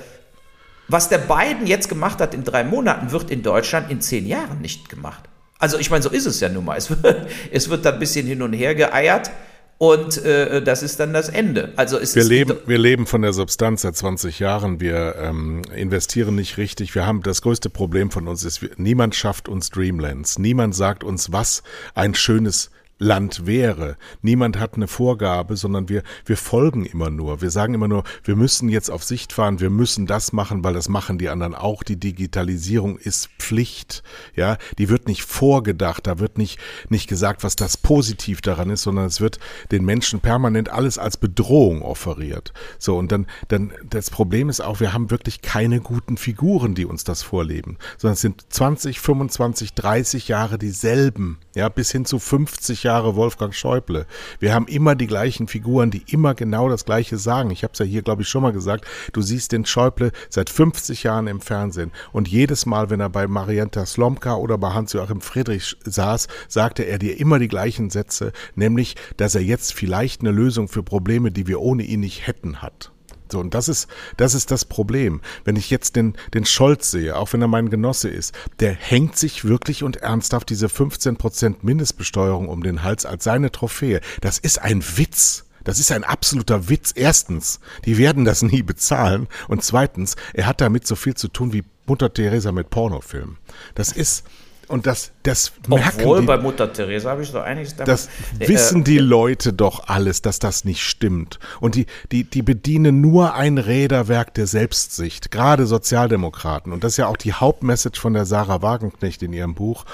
was der Biden jetzt gemacht hat in drei Monaten, wird in Deutschland in zehn Jahren nicht gemacht. Also ich meine, so ist es ja nun mal. Es wird, *laughs* es wird da ein bisschen hin und her geeiert. Und äh, das ist dann das Ende. Also es wir, leben, wir leben von der Substanz seit 20 Jahren. Wir ähm, investieren nicht richtig. Wir haben das größte Problem von uns ist, niemand schafft uns Dreamlands. Niemand sagt uns, was ein schönes Land wäre. Niemand hat eine Vorgabe, sondern wir, wir folgen immer nur. Wir sagen immer nur, wir müssen jetzt auf Sicht fahren, wir müssen das machen, weil das machen die anderen auch. Die Digitalisierung ist Pflicht. Ja, die wird nicht vorgedacht. Da wird nicht, nicht gesagt, was das positiv daran ist, sondern es wird den Menschen permanent alles als Bedrohung offeriert. So, und dann, dann, das Problem ist auch, wir haben wirklich keine guten Figuren, die uns das vorleben, sondern es sind 20, 25, 30 Jahre dieselben ja, bis hin zu 50 Jahre Wolfgang Schäuble. Wir haben immer die gleichen Figuren, die immer genau das Gleiche sagen. Ich habe es ja hier, glaube ich, schon mal gesagt. Du siehst den Schäuble seit 50 Jahren im Fernsehen und jedes Mal, wenn er bei Marienta Slomka oder bei Hans-Joachim Friedrich saß, sagte er dir immer die gleichen Sätze, nämlich, dass er jetzt vielleicht eine Lösung für Probleme, die wir ohne ihn nicht hätten, hat. So, und das ist, das ist das Problem. Wenn ich jetzt den, den Scholz sehe, auch wenn er mein Genosse ist, der hängt sich wirklich und ernsthaft diese 15 Prozent Mindestbesteuerung um den Hals als seine Trophäe. Das ist ein Witz. Das ist ein absoluter Witz. Erstens, die werden das nie bezahlen. Und zweitens, er hat damit so viel zu tun wie Mutter Teresa mit Pornofilmen. Das ist, und das, das merken Obwohl, die, bei Mutter Teresa habe ich so einiges damit. Das äh, wissen die Leute doch alles, dass das nicht stimmt. Und die, die, die bedienen nur ein Räderwerk der Selbstsicht, gerade Sozialdemokraten. Und das ist ja auch die Hauptmessage von der Sarah Wagenknecht in ihrem Buch.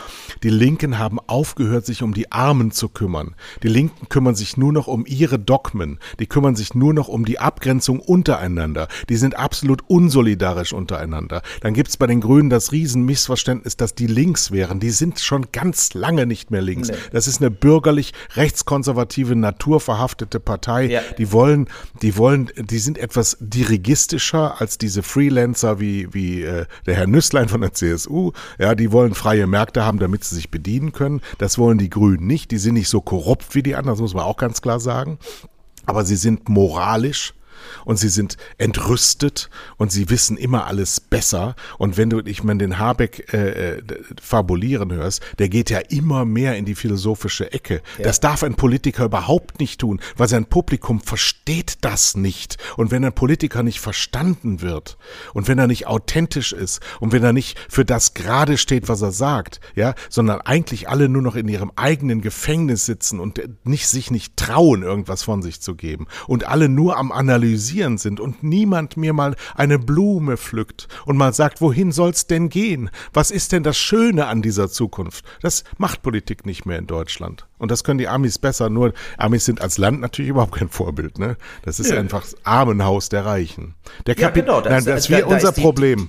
Die Linken haben aufgehört, sich um die Armen zu kümmern. Die Linken kümmern sich nur noch um ihre Dogmen. Die kümmern sich nur noch um die Abgrenzung untereinander. Die sind absolut unsolidarisch untereinander. Dann gibt's bei den Grünen das Riesenmissverständnis, dass die links wären. Die sind schon ganz lange nicht mehr links. Nee. Das ist eine bürgerlich rechtskonservative, naturverhaftete Partei. Ja. Die wollen, die wollen, die sind etwas dirigistischer als diese Freelancer wie, wie äh, der Herr Nüsslein von der CSU. Ja, die wollen freie Märkte haben, damit sie sich bedienen können. Das wollen die Grünen nicht. Die sind nicht so korrupt wie die anderen, das muss man auch ganz klar sagen. Aber sie sind moralisch und sie sind entrüstet und sie wissen immer alles besser. Und wenn du, ich meine, den Habeck äh, äh, fabulieren hörst, der geht ja immer mehr in die philosophische Ecke. Ja. Das darf ein Politiker überhaupt nicht tun, weil sein Publikum versteht das nicht. Und wenn ein Politiker nicht verstanden wird und wenn er nicht authentisch ist und wenn er nicht für das gerade steht, was er sagt, ja, sondern eigentlich alle nur noch in ihrem eigenen Gefängnis sitzen und nicht sich nicht trauen, irgendwas von sich zu geben und alle nur am Analysieren analysieren sind und niemand mir mal eine Blume pflückt und mal sagt, wohin soll's denn gehen? Was ist denn das Schöne an dieser Zukunft? Das macht Politik nicht mehr in Deutschland. Und das können die Amis besser, nur Amis sind als Land natürlich überhaupt kein Vorbild, ne? Das ist ja. einfach das Armenhaus der Reichen. Der Kapi ja, genau, das, Nein, das ist wie unser Problem.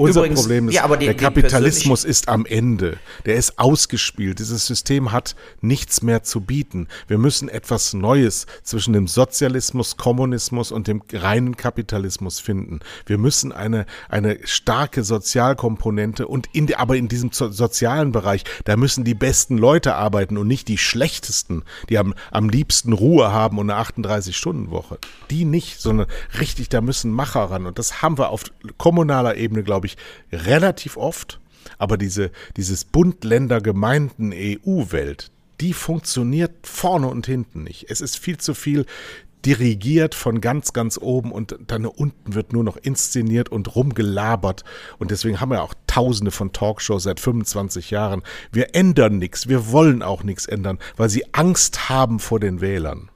Unser Übrigens, Problem ist, ja, die, der Kapitalismus ist am Ende. Der ist ausgespielt. Dieses System hat nichts mehr zu bieten. Wir müssen etwas Neues zwischen dem Sozialismus, Kommunismus und dem reinen Kapitalismus finden. Wir müssen eine, eine starke Sozialkomponente und in, aber in diesem sozialen Bereich, da müssen die besten Leute arbeiten und nicht die schlechtesten, die am, am liebsten Ruhe haben und eine 38-Stunden-Woche. Die nicht, sondern richtig, da müssen Macher ran. Und das haben wir auf kommunaler Ebene, glaube ich, ich, relativ oft. Aber diese, dieses Bund-Länder-Gemeinden-EU-Welt, die funktioniert vorne und hinten nicht. Es ist viel zu viel dirigiert von ganz, ganz oben und dann unten wird nur noch inszeniert und rumgelabert. Und deswegen haben wir auch tausende von Talkshows seit 25 Jahren. Wir ändern nichts, wir wollen auch nichts ändern, weil sie Angst haben vor den Wählern.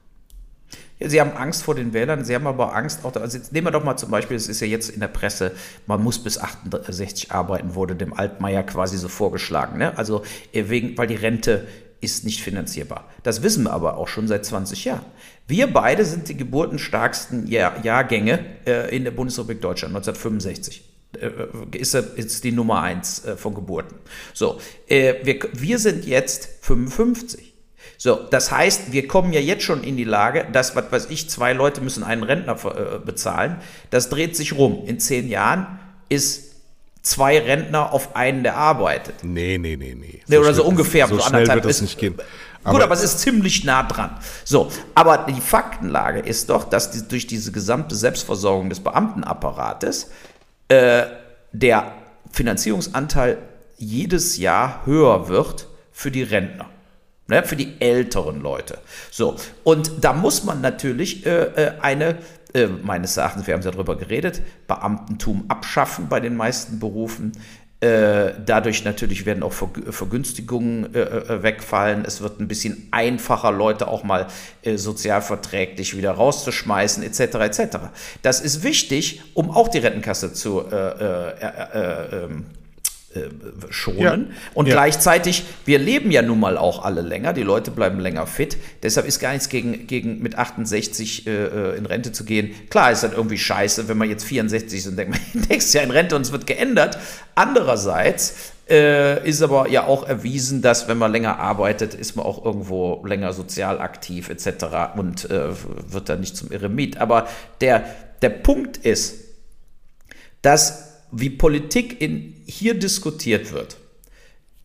Sie haben Angst vor den Wählern, sie haben aber Angst auch, also nehmen wir doch mal zum Beispiel, es ist ja jetzt in der Presse, man muss bis 68 arbeiten, wurde dem Altmaier quasi so vorgeschlagen. Ne? Also äh, wegen, weil die Rente ist nicht finanzierbar. Das wissen wir aber auch schon seit 20 Jahren. Wir beide sind die geburtenstarksten Jahr, Jahrgänge äh, in der Bundesrepublik Deutschland, 1965 äh, ist, ist die Nummer eins von Geburten. So, wir, wir sind jetzt 55. So, das heißt, wir kommen ja jetzt schon in die Lage, dass, was weiß ich, zwei Leute müssen einen Rentner äh, bezahlen. Das dreht sich rum. In zehn Jahren ist zwei Rentner auf einen, der arbeitet. Nee, nee, nee, nee. So oder so ungefähr. So, so schnell wird das nicht gehen. Aber Gut, aber es ist ziemlich nah dran. So, aber die Faktenlage ist doch, dass die, durch diese gesamte Selbstversorgung des Beamtenapparates äh, der Finanzierungsanteil jedes Jahr höher wird für die Rentner. Ne, für die älteren Leute. So, und da muss man natürlich äh, äh, eine, äh, meines Erachtens, wir haben ja darüber geredet, Beamtentum abschaffen bei den meisten Berufen. Äh, dadurch natürlich werden auch Vergünstigungen äh, äh, wegfallen. Es wird ein bisschen einfacher, Leute auch mal sozialverträglich wieder rauszuschmeißen, etc. etc. Das ist wichtig, um auch die Rentenkasse zu ähm, äh, schonen. Ja. Und ja. gleichzeitig, wir leben ja nun mal auch alle länger, die Leute bleiben länger fit. Deshalb ist gar nichts gegen, gegen mit 68 äh, äh, in Rente zu gehen. Klar ist dann irgendwie scheiße, wenn man jetzt 64 ist und denkt, man *laughs* nächstes Jahr in Rente und es wird geändert. Andererseits äh, ist aber ja auch erwiesen, dass wenn man länger arbeitet, ist man auch irgendwo länger sozial aktiv etc. und äh, wird dann nicht zum Eremit. Aber der, der Punkt ist, dass wie Politik in, hier diskutiert wird,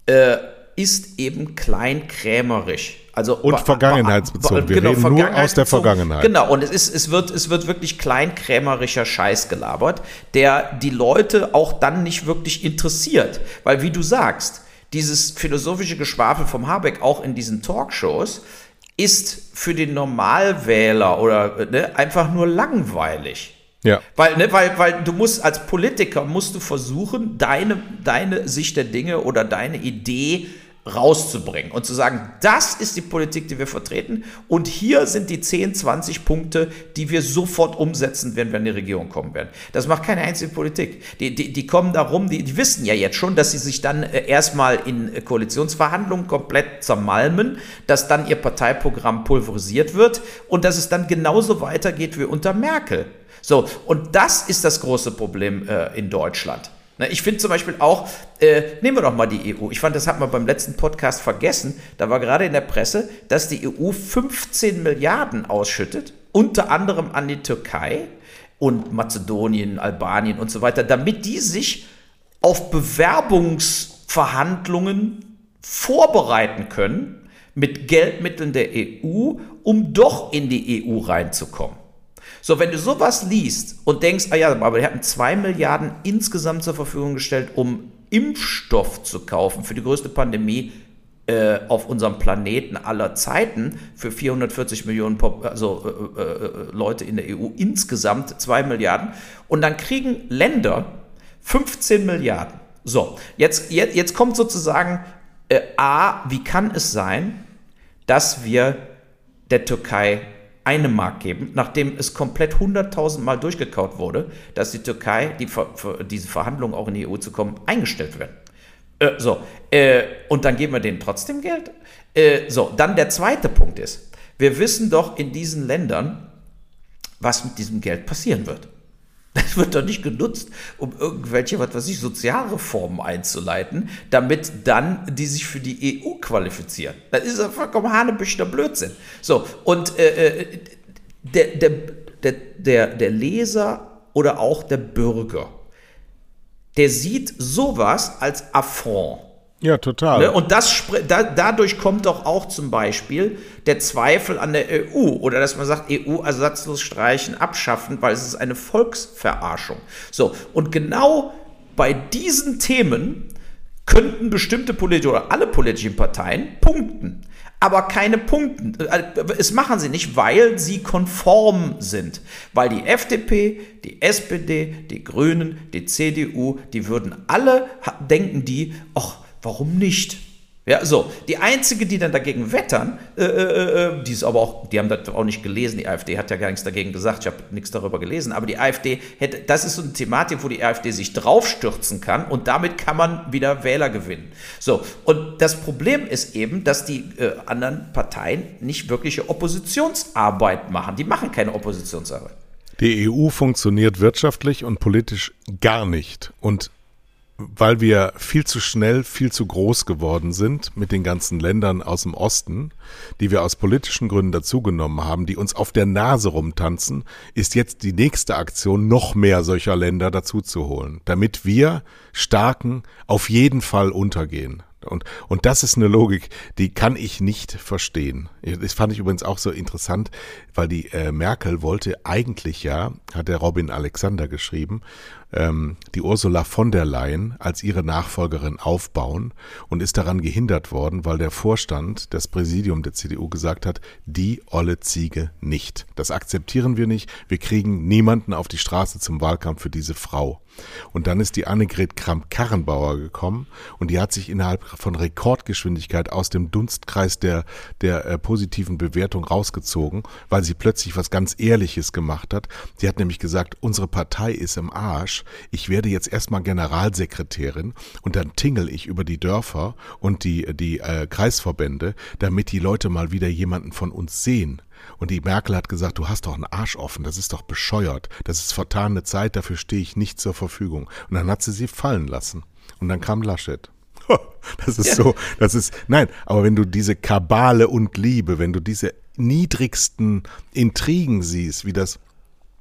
äh, ist eben kleinkrämerisch. Also, und vergangenheitsbezogen. Wir genau, reden nur aus der Vergangenheit. Genau, und es, ist, es, wird, es wird wirklich kleinkrämerischer Scheiß gelabert, der die Leute auch dann nicht wirklich interessiert. Weil, wie du sagst, dieses philosophische Geschwafel vom Habeck auch in diesen Talkshows ist für den Normalwähler oder ne, einfach nur langweilig. Ja. Weil, ne, weil, weil du musst als Politiker musst du versuchen, deine, deine Sicht der Dinge oder deine Idee rauszubringen und zu sagen, das ist die Politik, die wir vertreten und hier sind die 10, 20 Punkte, die wir sofort umsetzen, wenn wir in die Regierung kommen werden. Das macht keine einzige Politik. Die, die, die kommen darum, die, die wissen ja jetzt schon, dass sie sich dann äh, erstmal in äh, Koalitionsverhandlungen komplett zermalmen, dass dann ihr Parteiprogramm pulverisiert wird und dass es dann genauso weitergeht wie unter Merkel. So, und das ist das große Problem äh, in Deutschland. Ich finde zum Beispiel auch, äh, nehmen wir doch mal die EU. Ich fand, das hat man beim letzten Podcast vergessen. Da war gerade in der Presse, dass die EU 15 Milliarden ausschüttet, unter anderem an die Türkei und Mazedonien, Albanien und so weiter, damit die sich auf Bewerbungsverhandlungen vorbereiten können mit Geldmitteln der EU, um doch in die EU reinzukommen. So, wenn du sowas liest und denkst, ah ja, aber die hatten zwei Milliarden insgesamt zur Verfügung gestellt, um Impfstoff zu kaufen für die größte Pandemie äh, auf unserem Planeten aller Zeiten für 440 Millionen Pop also, äh, äh, Leute in der EU insgesamt zwei Milliarden und dann kriegen Länder 15 Milliarden. So, jetzt, jetzt, jetzt kommt sozusagen äh, A, wie kann es sein, dass wir der Türkei eine Mark geben, nachdem es komplett 100.000 Mal durchgekaut wurde, dass die Türkei, die diese Verhandlungen auch in die EU zu kommen, eingestellt werden. Äh, so, äh, und dann geben wir denen trotzdem Geld. Äh, so, dann der zweite Punkt ist, wir wissen doch in diesen Ländern, was mit diesem Geld passieren wird. *laughs* Das wird doch nicht genutzt, um irgendwelche, was weiß ich, Sozialreformen einzuleiten, damit dann die sich für die EU qualifizieren. Das ist ein vollkommen hanebüchter Blödsinn. So, und äh, äh, der, der, der, der, der Leser oder auch der Bürger, der sieht sowas als Affront. Ja, total. Ne? Und das, da, dadurch kommt doch auch zum Beispiel der Zweifel an der EU oder dass man sagt, EU ersatzlos streichen, abschaffen, weil es ist eine Volksverarschung. So, und genau bei diesen Themen könnten bestimmte politische oder alle politischen Parteien punkten. Aber keine Punkten. Es machen sie nicht, weil sie konform sind. Weil die FDP, die SPD, die Grünen, die CDU, die würden alle denken die, ach, Warum nicht? Ja, so. Die einzige, die dann dagegen wettern, äh, äh, äh, die ist aber auch, die haben das auch nicht gelesen. Die AfD hat ja gar nichts dagegen gesagt. Ich habe nichts darüber gelesen. Aber die AfD hätte, das ist so eine Thematik, wo die AfD sich draufstürzen kann und damit kann man wieder Wähler gewinnen. So. Und das Problem ist eben, dass die äh, anderen Parteien nicht wirkliche Oppositionsarbeit machen. Die machen keine Oppositionsarbeit. Die EU funktioniert wirtschaftlich und politisch gar nicht. Und weil wir viel zu schnell, viel zu groß geworden sind mit den ganzen Ländern aus dem Osten, die wir aus politischen Gründen dazugenommen haben, die uns auf der Nase rumtanzen, ist jetzt die nächste Aktion, noch mehr solcher Länder dazuzuholen, damit wir Starken auf jeden Fall untergehen. Und, und das ist eine Logik, die kann ich nicht verstehen. Das fand ich übrigens auch so interessant, weil die äh, Merkel wollte eigentlich ja, hat der Robin Alexander geschrieben, ähm, die Ursula von der Leyen als ihre Nachfolgerin aufbauen und ist daran gehindert worden, weil der Vorstand, das Präsidium der CDU gesagt hat, die olle Ziege nicht. Das akzeptieren wir nicht. Wir kriegen niemanden auf die Straße zum Wahlkampf für diese Frau. Und dann ist die Annegret Kramp-Karrenbauer gekommen und die hat sich innerhalb von Rekordgeschwindigkeit aus dem Dunstkreis der, der äh, positiven Bewertung rausgezogen, weil sie plötzlich was ganz Ehrliches gemacht hat. Sie hat nämlich gesagt, unsere Partei ist im Arsch. Ich werde jetzt erstmal Generalsekretärin und dann tingel ich über die Dörfer und die, die äh, Kreisverbände, damit die Leute mal wieder jemanden von uns sehen. Und die Merkel hat gesagt, du hast doch einen Arsch offen, das ist doch bescheuert, das ist vertane Zeit, dafür stehe ich nicht zur Verfügung. Und dann hat sie sie fallen lassen. Und dann kam Laschet. *laughs* Das ist ja. so, das ist, nein, aber wenn du diese Kabale und Liebe, wenn du diese niedrigsten Intrigen siehst, wie das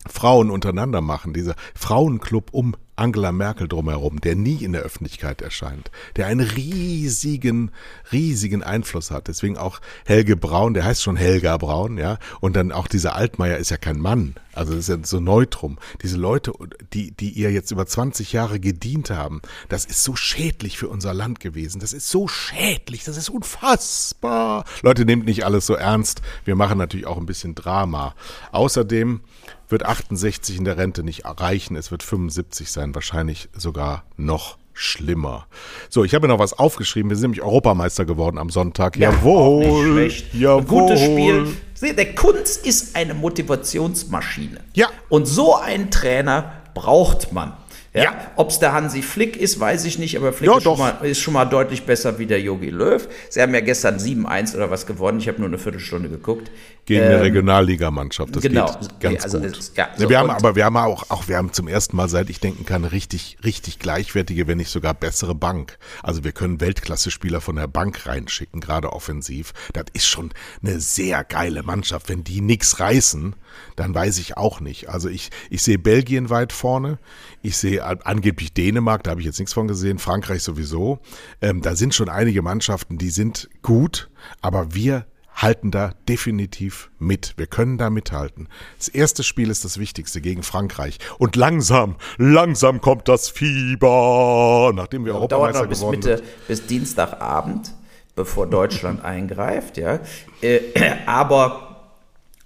Frauen untereinander machen, dieser Frauenclub um Angela Merkel drumherum, der nie in der Öffentlichkeit erscheint, der einen riesigen, riesigen Einfluss hat. Deswegen auch Helge Braun, der heißt schon Helga Braun, ja. Und dann auch dieser Altmaier ist ja kein Mann. Also das ist ja so Neutrum. Diese Leute, die, die ihr jetzt über 20 Jahre gedient haben, das ist so schädlich für unser Land gewesen. Das ist so schädlich. Das ist unfassbar. Leute, nehmt nicht alles so ernst. Wir machen natürlich auch ein bisschen Drama. Außerdem, wird 68 in der Rente nicht erreichen, es wird 75 sein, wahrscheinlich sogar noch schlimmer. So, ich habe mir noch was aufgeschrieben. Wir sind nämlich Europameister geworden am Sonntag. Ja, jawohl. Jawohl. Gutes Spiel. Der Kunst ist eine Motivationsmaschine. Ja. Und so einen Trainer braucht man. Ja. ja. Ob es der Hansi Flick ist, weiß ich nicht, aber Flick ja, ist, schon mal, ist, schon mal, deutlich besser wie der Yogi Löw. Sie haben ja gestern 7-1 oder was gewonnen. Ich habe nur eine Viertelstunde geguckt. Gegen ähm, eine Regionalligamannschaft. Das genau. geht ganz also gut. Ja, so wir haben, aber wir haben auch, auch, wir haben zum ersten Mal, seit ich denken kann, richtig, richtig gleichwertige, wenn nicht sogar bessere Bank. Also wir können Weltklasse-Spieler von der Bank reinschicken, gerade offensiv. Das ist schon eine sehr geile Mannschaft. Wenn die nichts reißen, dann weiß ich auch nicht. Also ich, ich sehe Belgien weit vorne. Ich sehe angeblich Dänemark, da habe ich jetzt nichts von gesehen, Frankreich sowieso. Ähm, da sind schon einige Mannschaften, die sind gut, aber wir halten da definitiv mit. Wir können da mithalten. Das erste Spiel ist das Wichtigste gegen Frankreich. Und langsam, langsam kommt das Fieber, nachdem wir ja, Europameister dauert noch bis Mitte, sind. bis Dienstagabend, bevor Deutschland eingreift, ja. Äh, aber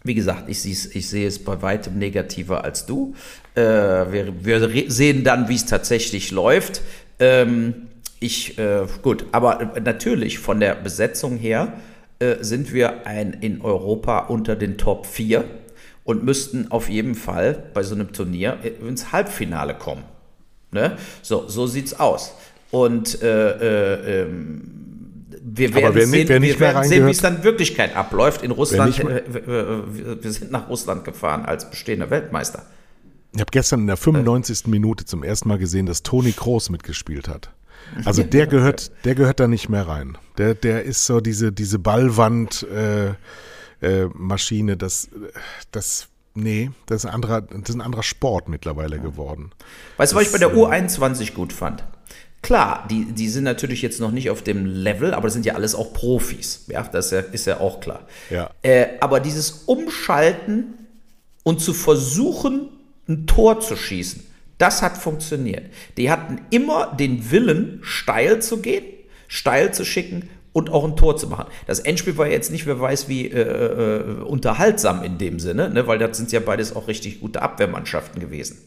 wie gesagt, ich, ich sehe es bei weitem negativer als du. Äh, wir, wir, sehen dann, wie es tatsächlich läuft. Ähm, ich, äh, gut, aber natürlich von der Besetzung her äh, sind wir ein, in Europa unter den Top 4 und müssten auf jeden Fall bei so einem Turnier ins Halbfinale kommen. Ne? So, so es aus. Und äh, äh, ähm, wir werden wer sehen, nicht, wir sehen wie es dann in Wirklichkeit abläuft. In Russland, äh, wir sind nach Russland gefahren als bestehender Weltmeister. Ich habe gestern in der 95. Äh. Minute zum ersten Mal gesehen, dass Toni Kroos mitgespielt hat. Also *laughs* der gehört, der gehört da nicht mehr rein. Der, der ist so diese, diese Ballwand äh, äh, Maschine, das, das Nee, das ist, ein anderer, das ist ein anderer Sport mittlerweile ja. geworden. Weißt du, was ich bei der U21 gut fand? Klar, die, die sind natürlich jetzt noch nicht auf dem Level, aber das sind ja alles auch Profis. Ja, das ist ja, ist ja auch klar. Ja. Äh, aber dieses Umschalten und zu versuchen, ein Tor zu schießen, das hat funktioniert. Die hatten immer den Willen, steil zu gehen, steil zu schicken und auch ein Tor zu machen. Das Endspiel war jetzt nicht, wer weiß wie, äh, äh, unterhaltsam in dem Sinne, ne? weil das sind ja beides auch richtig gute Abwehrmannschaften gewesen.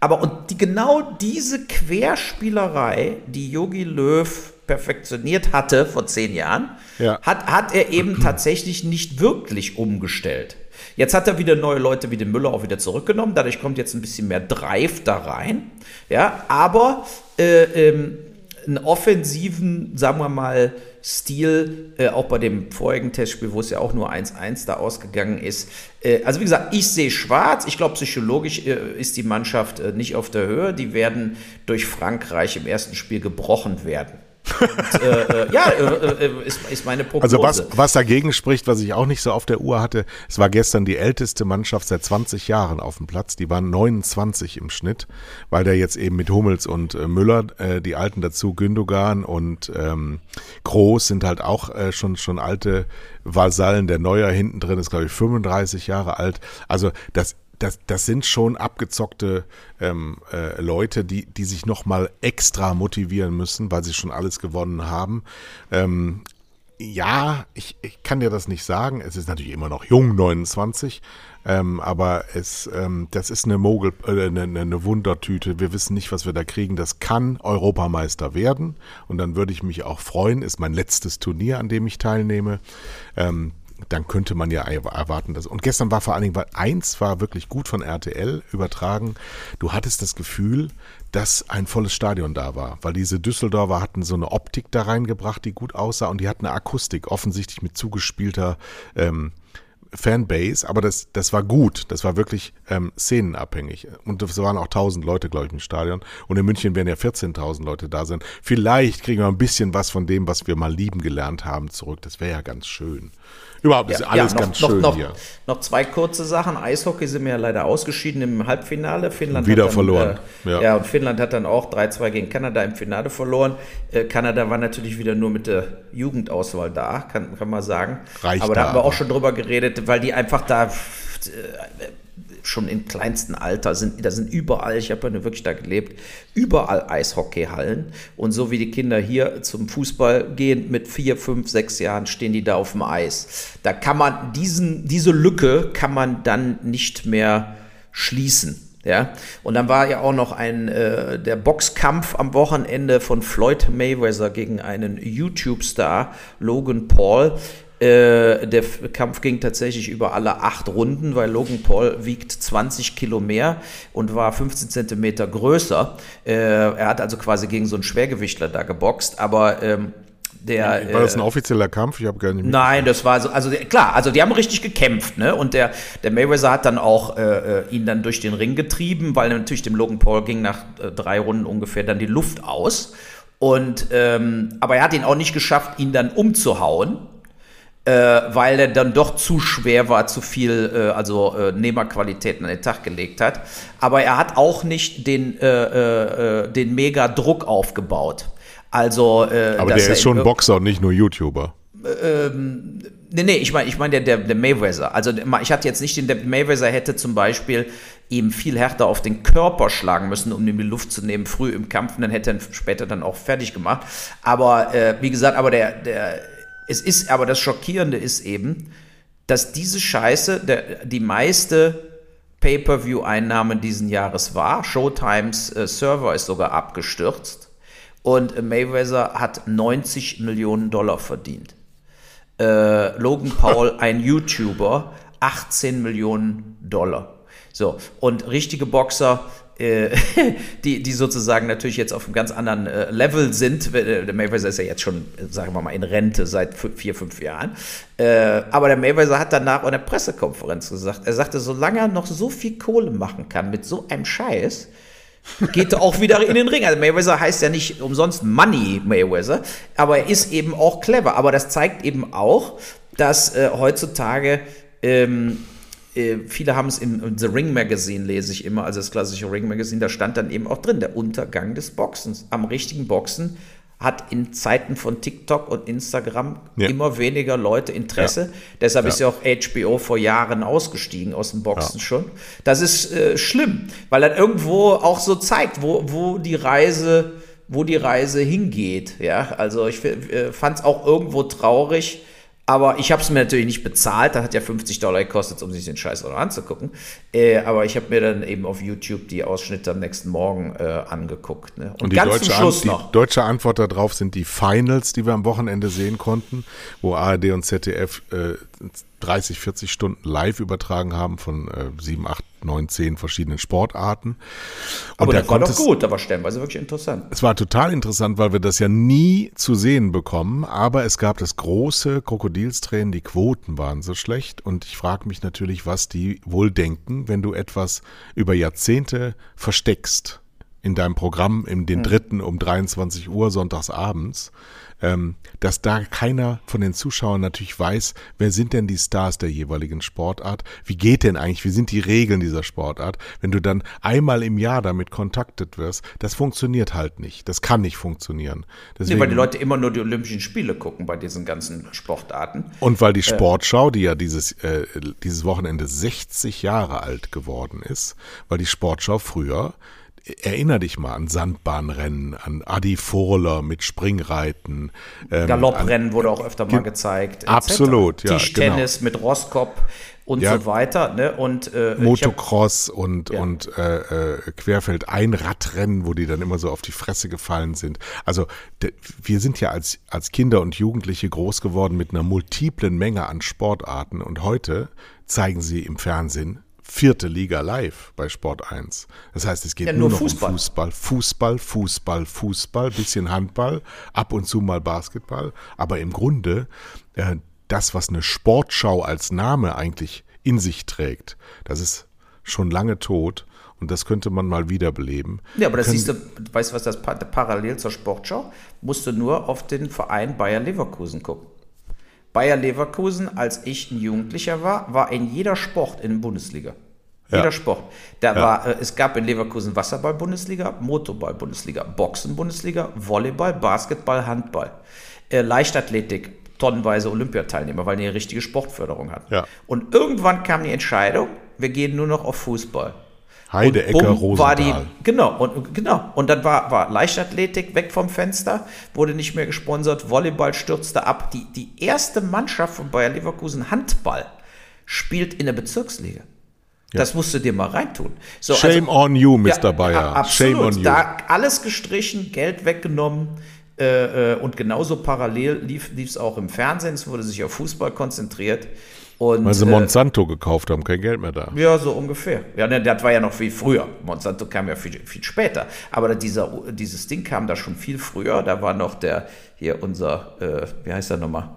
Aber und die, genau diese Querspielerei, die Yogi Löw perfektioniert hatte vor zehn Jahren, ja. hat, hat er eben tatsächlich nicht wirklich umgestellt. Jetzt hat er wieder neue Leute wie den Müller auch wieder zurückgenommen. Dadurch kommt jetzt ein bisschen mehr Drive da rein. Ja, aber äh, ähm, einen offensiven, sagen wir mal, Stil, äh, auch bei dem vorigen Testspiel, wo es ja auch nur 1-1 da ausgegangen ist. Äh, also wie gesagt, ich sehe schwarz. Ich glaube, psychologisch äh, ist die Mannschaft äh, nicht auf der Höhe. Die werden durch Frankreich im ersten Spiel gebrochen werden. Und, äh, äh ja, äh, äh, ist, ist meine Prognose. Also was, was dagegen spricht, was ich auch nicht so auf der Uhr hatte, es war gestern die älteste Mannschaft seit 20 Jahren auf dem Platz. Die waren 29 im Schnitt, weil der jetzt eben mit Hummels und äh, Müller, äh, die Alten dazu, Gündogan und ähm, Groß sind halt auch äh, schon, schon alte Vasallen. Der Neuer hinten drin ist, glaube ich, 35 Jahre alt. Also das das, das sind schon abgezockte ähm, äh, Leute, die, die sich nochmal extra motivieren müssen, weil sie schon alles gewonnen haben. Ähm, ja, ich, ich kann dir das nicht sagen. Es ist natürlich immer noch jung, 29, ähm, aber es, ähm, das ist eine Mogel, äh, eine, eine Wundertüte. Wir wissen nicht, was wir da kriegen. Das kann Europameister werden und dann würde ich mich auch freuen. Ist mein letztes Turnier, an dem ich teilnehme. Ähm, dann könnte man ja erwarten, dass. Und gestern war vor allen Dingen, weil eins war wirklich gut von RTL übertragen. Du hattest das Gefühl, dass ein volles Stadion da war, weil diese Düsseldorfer hatten so eine Optik da reingebracht, die gut aussah und die hatten eine Akustik, offensichtlich mit zugespielter ähm, Fanbase, aber das, das war gut. Das war wirklich ähm, szenenabhängig. Und es waren auch 1000 Leute, glaube ich, im Stadion. Und in München werden ja 14.000 Leute da sein. Vielleicht kriegen wir ein bisschen was von dem, was wir mal lieben gelernt haben, zurück. Das wäre ja ganz schön. Überhaupt ist ja, alles ja, noch, ganz schön noch, hier. Noch zwei kurze Sachen. Eishockey sind wir ja leider ausgeschieden im Halbfinale. Finnland Wieder dann, verloren. Äh, ja. ja, und Finnland hat dann auch 3-2 gegen Kanada im Finale verloren. Äh, Kanada war natürlich wieder nur mit der Jugendauswahl da, kann, kann man sagen. Reicht aber da haben wir auch schon drüber geredet, weil die einfach da äh, schon im kleinsten Alter sind, da sind überall, ich habe ja wirklich da gelebt, überall Eishockeyhallen. Und so wie die Kinder hier zum Fußball gehen, mit vier, fünf, sechs Jahren stehen die da auf dem Eis. Da kann man diesen, diese Lücke kann man dann nicht mehr schließen. Ja, und dann war ja auch noch ein äh, der Boxkampf am Wochenende von Floyd Mayweather gegen einen YouTube-Star Logan Paul. Äh, der Kampf ging tatsächlich über alle acht Runden, weil Logan Paul wiegt 20 Kilo mehr und war 15 Zentimeter größer. Äh, er hat also quasi gegen so einen Schwergewichtler da geboxt, aber ähm, der, war das ein äh, offizieller Kampf? Ich habe gar nicht Nein, das war so, also klar, also die haben richtig gekämpft, ne? Und der, der Mayweather hat dann auch äh, ihn dann durch den Ring getrieben, weil natürlich dem Logan Paul ging nach äh, drei Runden ungefähr dann die Luft aus. Und ähm, aber er hat ihn auch nicht geschafft, ihn dann umzuhauen äh, weil er dann doch zu schwer war, zu viel, äh, also äh, Nehmerqualitäten an den Tag gelegt hat. Aber er hat auch nicht den, äh, äh, äh den Mega-Druck aufgebaut. Also, äh, Aber der ist schon Boxer und nicht nur YouTuber. Ähm, nee, nee, ich meine, ich mein, der, der, der Mayweather. Also ich hatte jetzt nicht den, der Mayweather hätte zum Beispiel ihm viel härter auf den Körper schlagen müssen, um ihm die Luft zu nehmen, früh im Kampf, und dann hätte er ihn später dann auch fertig gemacht. Aber äh, wie gesagt, aber der, der es ist aber das Schockierende ist eben, dass diese Scheiße der, die meiste Pay-per-view-Einnahmen diesen Jahres war. Showtimes äh, Server ist sogar abgestürzt und Mayweather hat 90 Millionen Dollar verdient. Äh, Logan Paul, *laughs* ein YouTuber, 18 Millionen Dollar. So, und richtige Boxer *laughs* die, die sozusagen natürlich jetzt auf einem ganz anderen äh, Level sind. Äh, der Mayweather ist ja jetzt schon, sagen wir mal, in Rente seit vier, fünf Jahren. Äh, aber der Mayweather hat danach in der Pressekonferenz gesagt, er sagte, solange er noch so viel Kohle machen kann mit so einem Scheiß, geht er auch wieder in den Ring. Also Mayweather heißt ja nicht umsonst Money Mayweather, aber er ist eben auch clever. Aber das zeigt eben auch, dass äh, heutzutage ähm, äh, viele haben es im The Ring Magazine, lese ich immer, also das klassische Ring Magazine, da stand dann eben auch drin, der Untergang des Boxens. Am richtigen Boxen hat in Zeiten von TikTok und Instagram ja. immer weniger Leute Interesse. Ja. Deshalb ja. ist ja auch HBO vor Jahren ausgestiegen aus dem Boxen schon. Das ist äh, schlimm, weil er irgendwo auch so zeigt, wo, wo die Reise, wo die Reise hingeht. Ja, also ich äh, fand es auch irgendwo traurig, aber ich habe es mir natürlich nicht bezahlt. Das hat ja 50 Dollar gekostet, um sich den Scheiß auch anzugucken. Äh, aber ich habe mir dann eben auf YouTube die Ausschnitte am nächsten Morgen äh, angeguckt. Ne? Und, Und die, deutsche An die deutsche Antwort darauf sind die Finals, die wir am Wochenende sehen konnten, wo ARD und ZDF äh, 30, 40 Stunden live übertragen haben von äh, 7, 8, 9, 10 verschiedenen Sportarten. Und Aber das war doch gut, da war stellenweise wirklich interessant. Es war total interessant, weil wir das ja nie zu sehen bekommen, aber es gab das große Krokodilstränen, die Quoten waren so schlecht und ich frage mich natürlich, was die wohl denken, wenn du etwas über Jahrzehnte versteckst in deinem Programm, in den dritten um 23 Uhr sonntags abends, ähm, dass da keiner von den Zuschauern natürlich weiß, wer sind denn die Stars der jeweiligen Sportart, wie geht denn eigentlich, wie sind die Regeln dieser Sportart, wenn du dann einmal im Jahr damit kontaktet wirst, das funktioniert halt nicht, das kann nicht funktionieren. Deswegen, nee, weil die Leute immer nur die Olympischen Spiele gucken bei diesen ganzen Sportarten. Und weil die äh, Sportschau, die ja dieses, äh, dieses Wochenende 60 Jahre alt geworden ist, weil die Sportschau früher Erinner dich mal an Sandbahnrennen, an Adi Furler mit Springreiten. Ähm, Galopprennen wurde auch öfter mal gezeigt. Absolut, ja. Tischtennis genau. mit Roskop und ja, so weiter. Ne? Und, äh, Motocross hab, und, ja. und äh, äh, Querfeld ein Radrennen, wo die dann immer so auf die Fresse gefallen sind. Also wir sind ja als, als Kinder und Jugendliche groß geworden mit einer multiplen Menge an Sportarten und heute zeigen sie im Fernsehen vierte Liga live bei Sport 1. Das heißt, es geht ja, nur, nur noch Fußball. um Fußball, Fußball, Fußball, Fußball, bisschen Handball, ab und zu mal Basketball, aber im Grunde äh, das, was eine Sportschau als Name eigentlich in sich trägt, das ist schon lange tot und das könnte man mal wiederbeleben. Ja, aber das Können, siehst du, weißt du, was das parallel zur Sportschau? Musst du nur auf den Verein Bayer Leverkusen gucken. Bayer Leverkusen, als ich ein Jugendlicher war, war in jeder Sport in der Bundesliga. Jeder ja. Sport. Da ja. war, äh, es gab in Leverkusen Wasserball-Bundesliga, Motorball-Bundesliga, Boxen-Bundesliga, Volleyball, Basketball, Handball, äh, Leichtathletik, tonnenweise Olympiateilnehmer, weil die eine richtige Sportförderung hatten. Ja. Und irgendwann kam die Entscheidung, wir gehen nur noch auf Fußball. Heideecker, Rosenthal. War die, genau, und, genau. Und dann war, war Leichtathletik weg vom Fenster, wurde nicht mehr gesponsert, Volleyball stürzte ab. Die, die erste Mannschaft von Bayer Leverkusen, Handball, spielt in der Bezirksliga. Ja. Das musst du dir mal reintun. So, Shame also, on you, Mr. Ja, Bayer. Absolut. Shame on you. Da alles gestrichen, Geld weggenommen. Äh, äh und genauso parallel lief es auch im Fernsehen. Es wurde sich auf Fußball konzentriert. Und, Weil sie äh, Monsanto gekauft haben, kein Geld mehr da. Ja, so ungefähr. Ja, ne, das war ja noch viel früher. Monsanto kam ja viel, viel später. Aber dieser, dieses Ding kam da schon viel früher. Da war noch der, hier unser, äh, wie heißt er nochmal?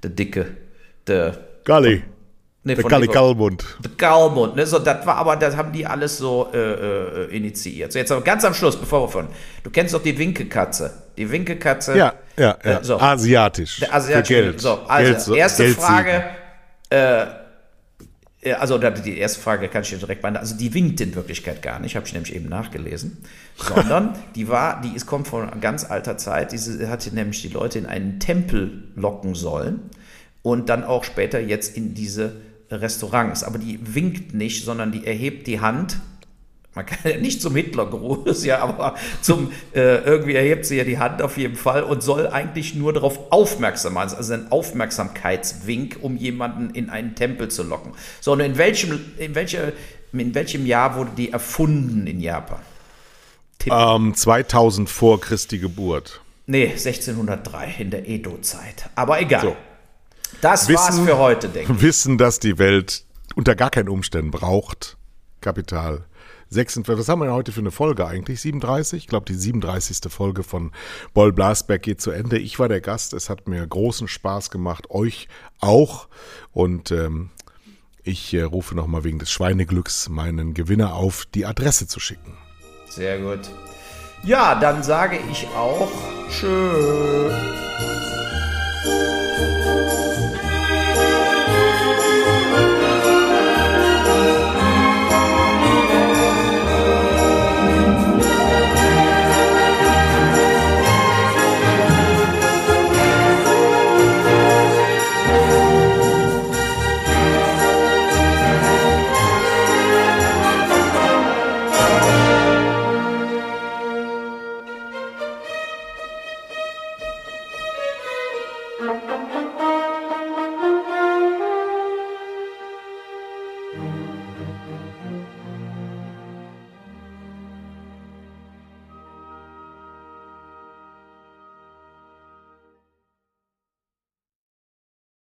Der Dicke, der. Galli. Nee, der Galli Galmund. Der Galmund, ne? So, das war aber, das haben die alles so äh, äh, initiiert. So, jetzt aber ganz am Schluss, bevor wir von. Du kennst doch die Winkekatze. Die Winkekatze. Ja, ja, ja. Äh, so. Asiatisch. Der Asiatisch. Für Geld. So, also, Geld, erste Geld Frage. Äh, also die erste Frage kann ich dir direkt beantworten. Also die winkt in Wirklichkeit gar nicht, habe ich nämlich eben nachgelesen, sondern *laughs* die war, die ist, kommt von ganz alter Zeit. Diese hatte nämlich die Leute in einen Tempel locken sollen und dann auch später jetzt in diese Restaurants. Aber die winkt nicht, sondern die erhebt die Hand man kann ja nicht zum Hitlergruß, ja, aber zum, äh, irgendwie erhebt sie ja die Hand auf jeden Fall und soll eigentlich nur darauf aufmerksam machen, also ein Aufmerksamkeitswink, um jemanden in einen Tempel zu locken. So, und in welchem, in welcher, in welchem Jahr wurde die erfunden in Japan? Ähm, 2000 vor Christi Geburt. Nee, 1603 in der Edo-Zeit. Aber egal. So. Das wissen, war's für heute, denke ich. Wissen, dass die Welt unter gar keinen Umständen braucht Kapital 46. Was haben wir denn heute für eine Folge eigentlich? 37? Ich glaube, die 37. Folge von Boll Blasberg geht zu Ende. Ich war der Gast. Es hat mir großen Spaß gemacht. Euch auch. Und ähm, ich äh, rufe nochmal wegen des Schweineglücks meinen Gewinner auf, die Adresse zu schicken. Sehr gut. Ja, dann sage ich auch Tschö.